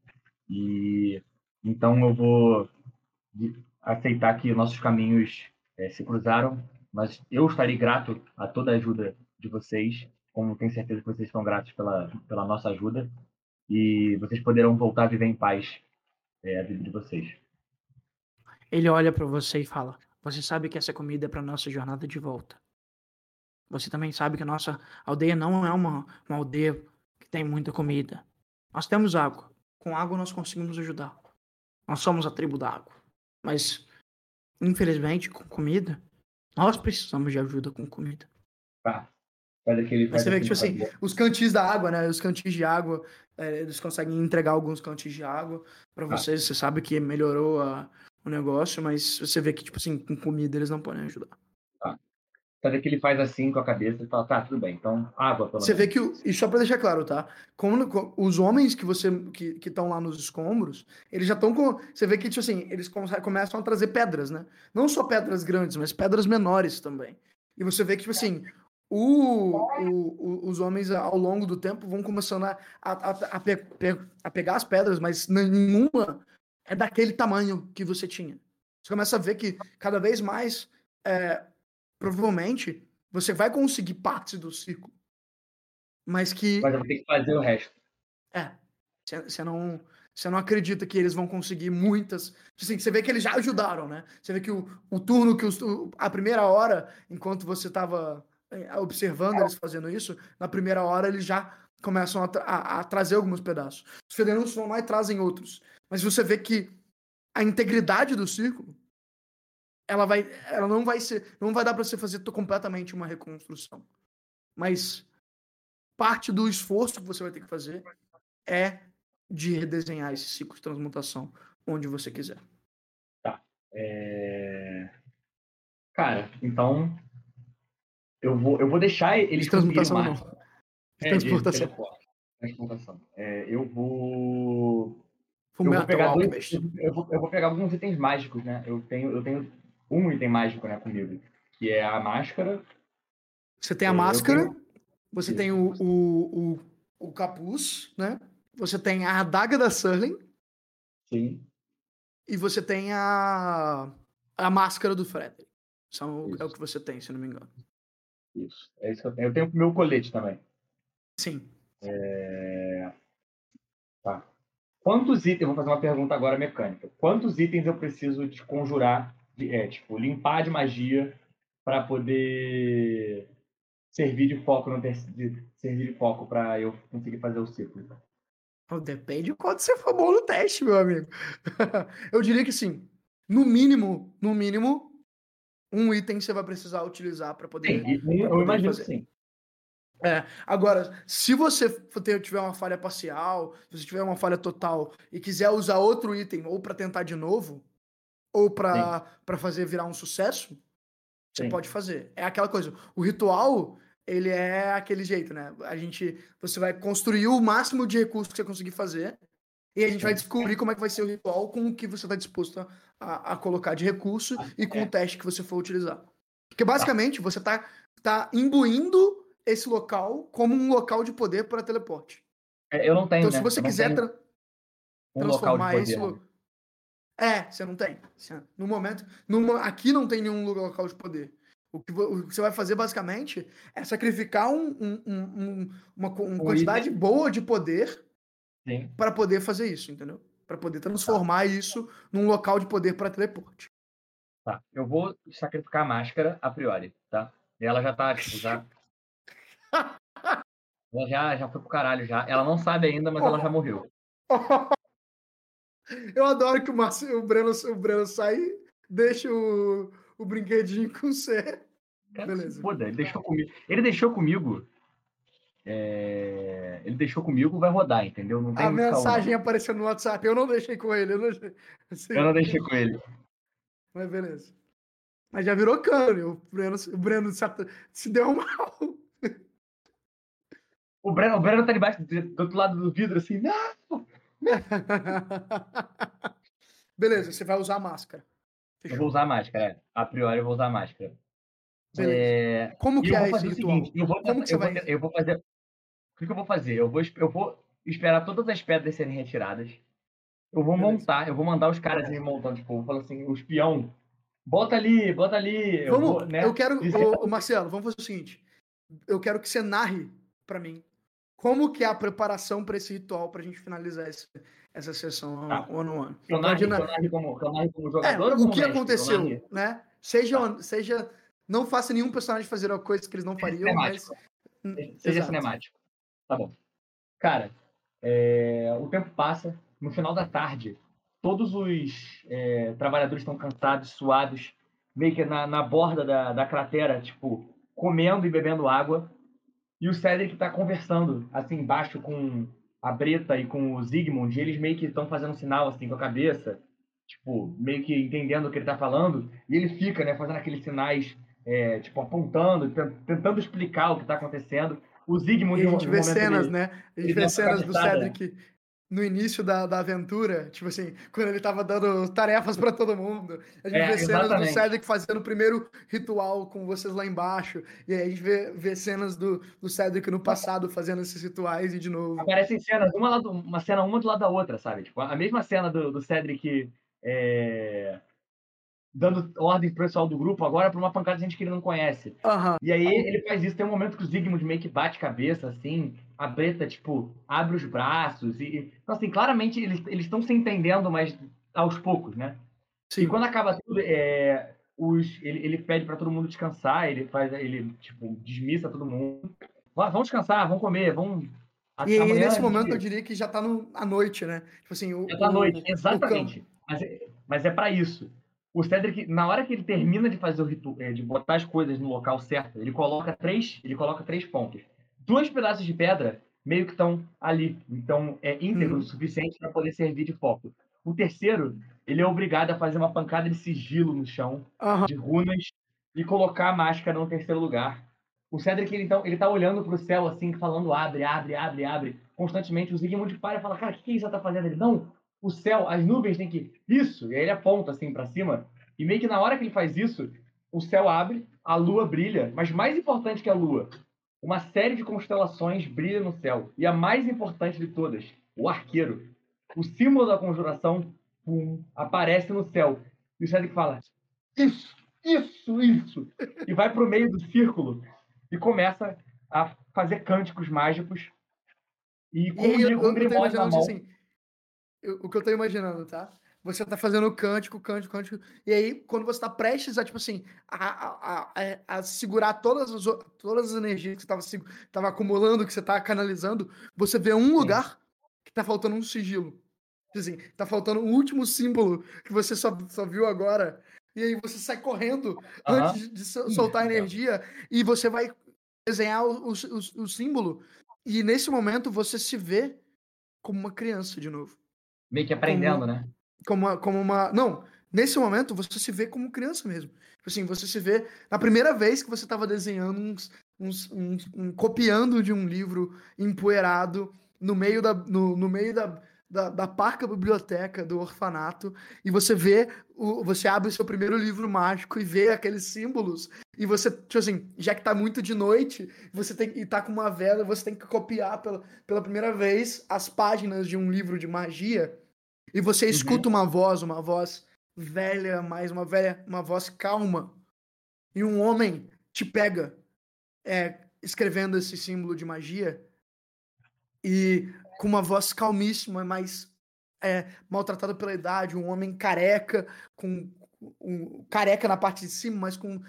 E então eu vou aceitar que nossos caminhos eh, se cruzaram, mas eu estarei grato a toda a ajuda de vocês, como tenho certeza que vocês estão gratos pela, pela nossa ajuda, e vocês poderão voltar a viver em paz eh, a vida de vocês. Ele olha pra você e fala: Você sabe que essa comida é pra nossa jornada de volta. Você também sabe que a nossa aldeia não é uma, uma aldeia que tem muita comida. Nós temos água. Com água nós conseguimos ajudar. Nós somos a tribo da água. Mas, infelizmente, com comida, nós precisamos de ajuda com comida. Tá? Faz aquele, Mas faz você vê que, tipo assim, os cantis da água, né? Os cantis de água, é, eles conseguem entregar alguns cantis de água pra Tá. vocês. Você sabe que melhorou a- o negócio, mas você vê que, tipo assim, com comida eles não podem ajudar. Faz aquele ele faz assim com a cabeça e fala, tá, tudo bem, então água pelo Você menos. vê que, o- e só pra deixar claro, tá? Quando, os homens que você que estão lá nos escombros, eles já estão com. Você vê que, tipo assim, eles come- começam a trazer pedras, né? Não só pedras grandes, mas pedras menores também. E você vê que, tipo assim, o, o- os homens ao longo do tempo vão começando a, a, a- pe- a pegar as pedras, mas nenhuma é daquele tamanho que você tinha. Você começa a ver que cada vez mais, é, provavelmente, você vai conseguir partes do círculo. Mas que Mas vou ter que fazer o resto. é. Você não, você não acredita que eles vão conseguir muitas. Assim, você vê que eles já ajudaram, né? Você vê que o, o turno, que os, a primeira hora, enquanto você estava observando eles fazendo isso, na primeira hora eles já começam a, a- a trazer alguns pedaços. Os federantes vão lá e trazem outros. Mas você vê que a integridade do círculo, ela vai, ela não vai ser, não vai dar para você fazer completamente uma reconstrução. Mas parte do esforço que você vai ter que fazer é de redesenhar esse ciclo de transmutação onde você quiser. É... Cara, então eu vou, eu vou deixar eles De transmutação não. mais. De É, transportação. Transportação. É, eu vou. Eu vou, pegar dois, eu, vou, eu vou pegar alguns itens mágicos, né? Eu tenho, eu tenho um item mágico né, comigo, que é a máscara. Você tem a máscara, tenho- você Isso. tem o, o, o, o capuz, né? Você tem a adaga da Surling Sim. e você tem a, a máscara do Frederick. São, é o que você tem, se não me engano. Isso. É isso que eu tenho. Eu tenho o meu colete também. Sim. Tá. Quantos itens, eu vou fazer uma pergunta agora mecânica. Quantos itens eu preciso de conjurar, de, é, tipo, limpar de magia para poder servir de foco no ter- de, servir de foco para eu conseguir fazer o ciclo? Depende de quanto você for bom no teste, meu amigo. (laughs) eu diria que sim. No mínimo, no mínimo, um item você vai precisar utilizar para poder. Sim, eu poder imagino fazer. que sim. É, agora, se você tiver uma falha parcial, se você tiver uma falha total e quiser usar outro item ou para tentar de novo, ou para fazer virar um sucesso, você Sim. pode fazer. É aquela coisa. O ritual, ele é aquele jeito, né? A gente, você vai construir o máximo de recursos que você conseguir fazer e a gente vai descobrir como é que vai ser o ritual com o que você está disposto a, a, colocar de recurso ah, e com é. o teste que você for utilizar. Porque tá. basicamente você está tá imbuindo esse local como um local de poder para teleporte. É, eu não tenho. Então, né? se você quiser tra um transformar poder, isso. Né? É, você não tem. No momento. No, aqui não tem nenhum local de poder. O que, você vai fazer basicamente é sacrificar um, um, um, uma, uma quantidade boa de poder para poder fazer isso, entendeu? Para poder transformar tá. isso num local de poder para teleporte. Tá. Eu vou sacrificar a máscara a priori, tá? E ela já tá, tipo, já (laughs) ela já, já foi pro caralho já. Ela não sabe ainda, mas ela já morreu. (laughs) Eu adoro que o, Marcio, o, Breno, o Breno sai, deixa o, o brinquedinho com você. Beleza. Foda, ele deixou comigo. Ele deixou comigo. É... Ele deixou comigo, vai rodar, entendeu? Não tem a mensagem apareceu no WhatsApp. Eu não deixei com ele. Eu não, (laughs) assim, eu não deixei com ele. Mas beleza. Mas já virou cano. O Breno, o Breno se, se deu (laughs) mal. O Breno, o Breno tá debaixo do outro lado do vidro, assim, não! (laughs) Beleza, você vai usar a máscara. Fechou. Eu vou usar a máscara, é. A priori eu vou usar a máscara. É... Como que é esse ritual? Seguinte, eu vou, Como que você eu vai... Vou, eu vou fazer... O que, que, eu vou fazer? Eu vou, eu vou esperar todas as pedras serem retiradas. Eu vou montar, eu vou mandar os caras irem montando, tipo, eu falo assim, o espião, bota ali, bota ali. Vamos, eu, vou, né? eu quero, ô, ô, Marcelo, vamos fazer o seguinte. Eu quero que você narre para mim como que é a preparação para esse ritual para a gente finalizar esse, essa sessão ah, one on one. Eu narre, como, como jogador. É, o que aconteceu, né? Seja, tá. seja, não faça nenhum personagem fazer coisas que eles não fariam, cinemático. mas seja Exato. cinemático. Tá bom. Cara, é, o tempo passa. No final da tarde, todos os é, trabalhadores estão cansados, suados, meio que na, na borda da, da cratera, tipo, comendo e bebendo água e o Cedric tá conversando, assim, embaixo com a Breta e com o Zygmunt, e eles meio que estão fazendo um sinal, assim, com a cabeça, tipo, meio que entendendo o que ele tá falando, e ele fica, né, fazendo aqueles sinais, é, tipo, apontando, tentando explicar o que tá acontecendo. O Zygmunt... E a gente vê cenas, ele, né? A gente vê cenas do Cedric no início da, da aventura, tipo assim, quando ele tava dando tarefas para todo mundo. A gente é, vê cenas exatamente. do Cedric fazendo o primeiro ritual com vocês lá embaixo. E aí a gente vê, vê cenas do, do Cedric no passado fazendo esses rituais e de novo. Aparecem cenas, uma, lado, uma cena uma do lado da outra, sabe? Tipo, a mesma cena do, do Cedric é, dando ordem pro pessoal do grupo agora para uma pancada de gente que ele não conhece. Uhum. E aí ele faz isso, tem um momento que o Zygmunt meio que bate cabeça, assim, a Breta, tipo, abre os braços. E, então, assim, claramente eles estão se entendendo, mas aos poucos, né? Sim. E quando acaba tudo, é, os, ele, ele pede para todo mundo descansar, ele faz, ele, tipo, desmissa todo mundo. Vamos descansar, vamos comer, vamos. E aí, nesse momento, eu diria que já tá no, à noite, né? Tipo assim, o, já tá à noite, exatamente. Mas, é, mas é para isso o Cedric, na hora que ele termina de fazer o ritual, é, de botar as coisas no local certo, ele coloca três, ele coloca três pontos. Dois pedaços de pedra meio que estão ali, então é íntegro uhum. o suficiente para poder servir de foco. O terceiro, ele é obrigado a fazer uma pancada de sigilo no chão, uhum. de runas, e colocar a máscara no terceiro lugar. O Cedric, ele, então, ele tá olhando pro céu, assim, falando abre, abre, abre, abre, constantemente. O Zygmunt para e fala, cara, o que, que isso tá fazendo? Ele, não, o céu, as nuvens têm que. Isso! E aí ele aponta assim para cima. E meio que na hora que ele faz isso, o céu abre, a lua brilha. Mas mais importante que a lua, uma série de constelações brilha no céu. E a mais importante de todas, o arqueiro. O símbolo da conjuração pum, aparece no céu. E o Cedric fala: Isso, isso, isso! E vai para o meio do círculo e começa a fazer cânticos mágicos. E com e um grimório na mão. Assim, eu, o que eu tô imaginando, tá? Você tá fazendo o cântico, cântico, cântico, e aí, quando você tá prestes a, tipo assim, a, a, a, a segurar todas as, todas as energias que você tava, tava acumulando, que você tá canalizando, você vê um lugar que tá faltando um sigilo. Tipo assim, tá faltando um último símbolo que você só, só viu agora. E aí você sai correndo antes de soltar a energia e você vai desenhar o, o, o, o símbolo. E nesse momento você se vê como uma criança de novo. Meio que aprendendo, como, né? Como uma, como uma. Não, nesse momento você se vê como criança mesmo. Tipo assim, você se vê. Na primeira vez que você estava desenhando uns, uns, uns um, copiando de um livro empoeirado no meio da, no, no meio da, da, da parca biblioteca do orfanato e você vê, o, você abre o seu primeiro livro mágico e vê aqueles símbolos e você, tipo assim, já que tá muito de noite, você tem que tá com uma vela, você tem que copiar pela, pela primeira vez as páginas de um livro de magia e você uhum. escuta uma voz, uma voz velha, mais uma velha, uma voz calma e um homem te pega é, escrevendo esse símbolo de magia e com uma voz calmíssima, mas é, maltratado pela idade, um homem careca, com um, careca na parte de cima, mas com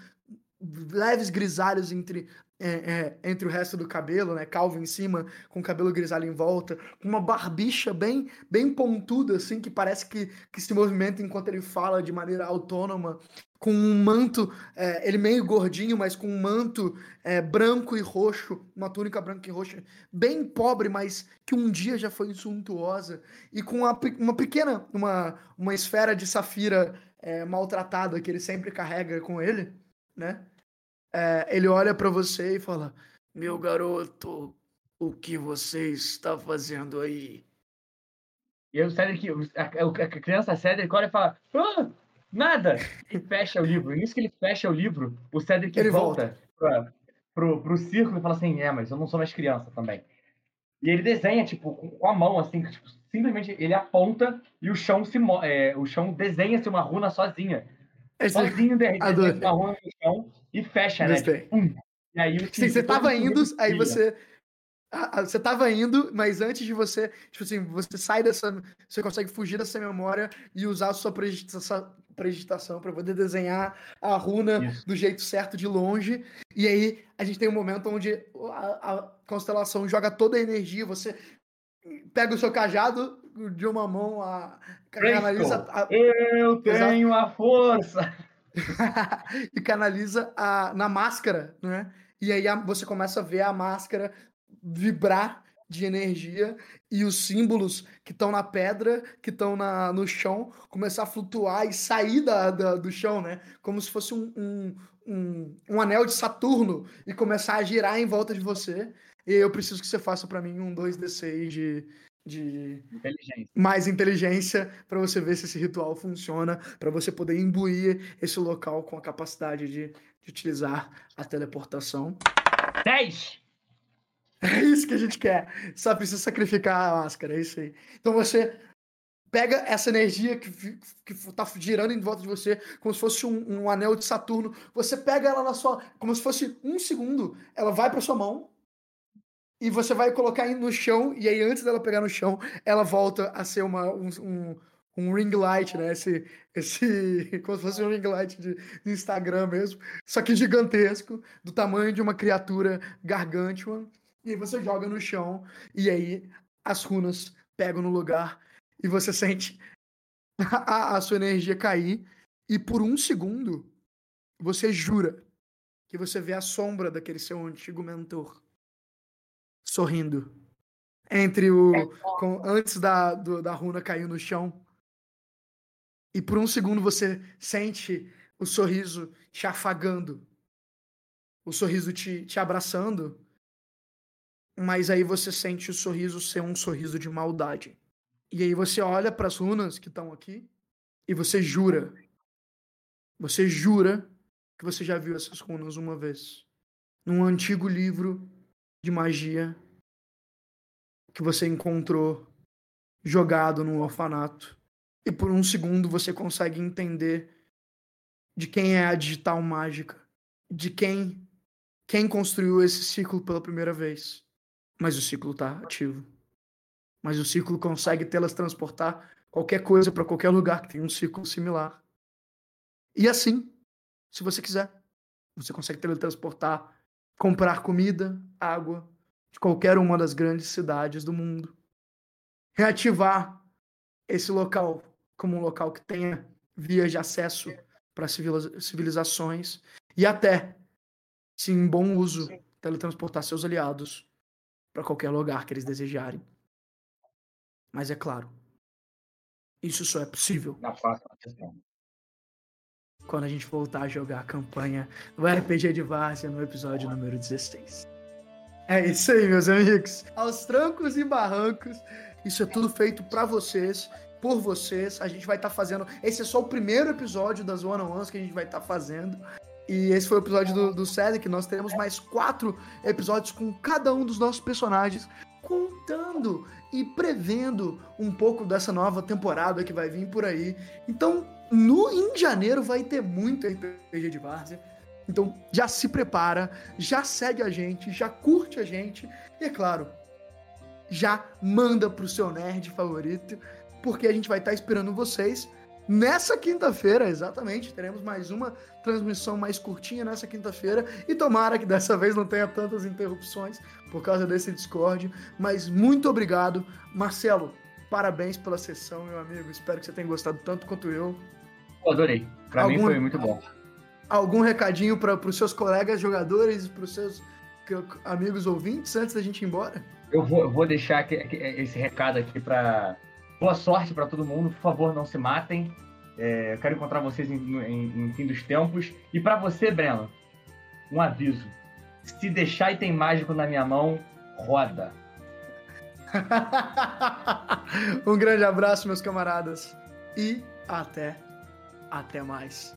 leves grisalhos entre, é, é, entre o resto do cabelo, né? Calvo em cima, com cabelo grisalho em volta, com uma barbicha bem, bem pontuda, assim, que parece que, que se movimenta enquanto ele fala de maneira autônoma, com um manto, é, ele meio gordinho, mas com um manto é, branco e roxo, uma túnica branca e roxa, bem pobre, mas que um dia já foi suntuosa, e com uma, uma pequena, uma, uma esfera de safira é, maltratada que ele sempre carrega com ele, né? É, ele olha para você e fala: Meu garoto, o que você está fazendo aí? E o Cedric, a, a criança Cedric olha e fala: ah, Nada! E fecha o livro. Nisso que ele fecha o livro, o Cedric ele volta, volta. pro, pro círculo e fala assim: É, mas eu não sou mais criança também. E ele desenha, tipo, com a mão, assim, tipo, simplesmente ele aponta e o chão se é, o chão desenha-se uma runa sozinha. Esse... Sozinho desenha uma runa no chão e fecha, né? Tipo, e aí, Sim, você tava indo, aí você você tava indo, mas antes de você, tipo assim, você sai dessa, você consegue fugir dessa memória e usar a sua prejuditação para poder desenhar a runa Isso. do jeito certo de longe. E aí a gente tem um momento onde a, a, constelação joga toda a energia, você pega o seu cajado de uma mão, a, canaliza a, Eu tenho exato. a força! (laughs) e canaliza a, na máscara, né? E aí você começa a ver a máscara vibrar de energia e os símbolos que estão na pedra, que estão no chão, começar a flutuar e sair da, da, do chão, né? Como se fosse um, um, um, um, anel de Saturno e começar a girar em volta de você. E eu preciso que você faça para mim um 2d6 de, de inteligência. mais inteligência para você ver se esse ritual funciona, para você poder imbuir esse local com a capacidade de, de utilizar a teleportação. 10! É isso que a gente quer. Só precisa sacrificar a máscara, é isso aí. Então você pega essa energia que, que tá girando em volta de você, como se fosse um, um, anel de Saturno. Você pega ela na sua. Como se fosse um segundo. Ela vai pra sua mão. E você vai colocar no chão. E aí, antes dela pegar no chão, ela volta a ser uma, um, um, um ring light, né? Esse, esse. (laughs) Como se fosse um ring light de, de Instagram mesmo. Só que gigantesco, do tamanho de uma criatura gargantua. E aí você joga no chão, e aí as runas pegam no lugar, e você (laughs) sente a, a sua energia cair, e por um segundo você jura que você vê a sombra daquele seu antigo mentor sorrindo. Entre o. É com, antes da, do, da runa cair no chão. E por um segundo você sente o sorriso te afagando. O sorriso te, te abraçando mas aí você sente o sorriso ser um sorriso de maldade. E aí você olha para as runas que estão aqui e você jura. Você jura que você já viu essas runas uma vez. Num antigo livro de magia que você encontrou jogado num orfanato. E por um segundo você consegue entender de quem é a digital mágica, de quem quem construiu esse ciclo pela primeira vez. Mas o ciclo está ativo. Mas o ciclo consegue telas transportar qualquer coisa para qualquer lugar que tem um ciclo similar. E assim, se você quiser, você consegue teletransportar, comprar comida, água de qualquer uma das grandes cidades do mundo. Reativar esse local como um local que tenha vias de acesso para civilizações e até, se em bom uso, teletransportar seus aliados para qualquer lugar que eles desejarem. Mas é claro, isso só é possível. Na próxima sessão. Quando a gente voltar a jogar a campanha do RPG de Várzea no episódio número 16. É isso aí, meus amigos. Aos trancos e barrancos, isso é tudo feito para vocês, por vocês. A gente vai estar tá fazendo. Esse é só o primeiro episódio das One on Ones que a gente vai estar tá fazendo. E esse foi o episódio do, do Cedric. Nós teremos mais quatro episódios com cada um dos nossos personagens contando e prevendo um pouco dessa nova temporada que vai vir por aí. Então, no em janeiro vai ter muito RPG de Várzea. Então, já se prepara, já segue a gente, já curte a gente e, é claro, já manda pro seu nerd favorito, porque a gente vai estar tá esperando vocês nessa quinta-feira, exatamente. Teremos mais uma transmissão mais curtinha nessa quinta-feira e tomara que dessa vez não tenha tantas interrupções por causa desse Discord. Mas muito obrigado, Marcelo. Parabéns pela sessão, meu amigo. Espero que você tenha gostado tanto quanto eu. Eu adorei. Para mim foi muito bom. Algum recadinho para os seus colegas jogadores, para os seus amigos ouvintes antes da gente ir embora? Eu vou, eu vou deixar esse recado aqui para boa sorte para todo mundo. Por favor, não se matem. É, quero encontrar vocês em, em, em fim dos tempos. E para você, Breno, um aviso. Se deixar e tem mágico na minha mão, roda. (laughs) um grande abraço, meus camaradas. E até, até mais.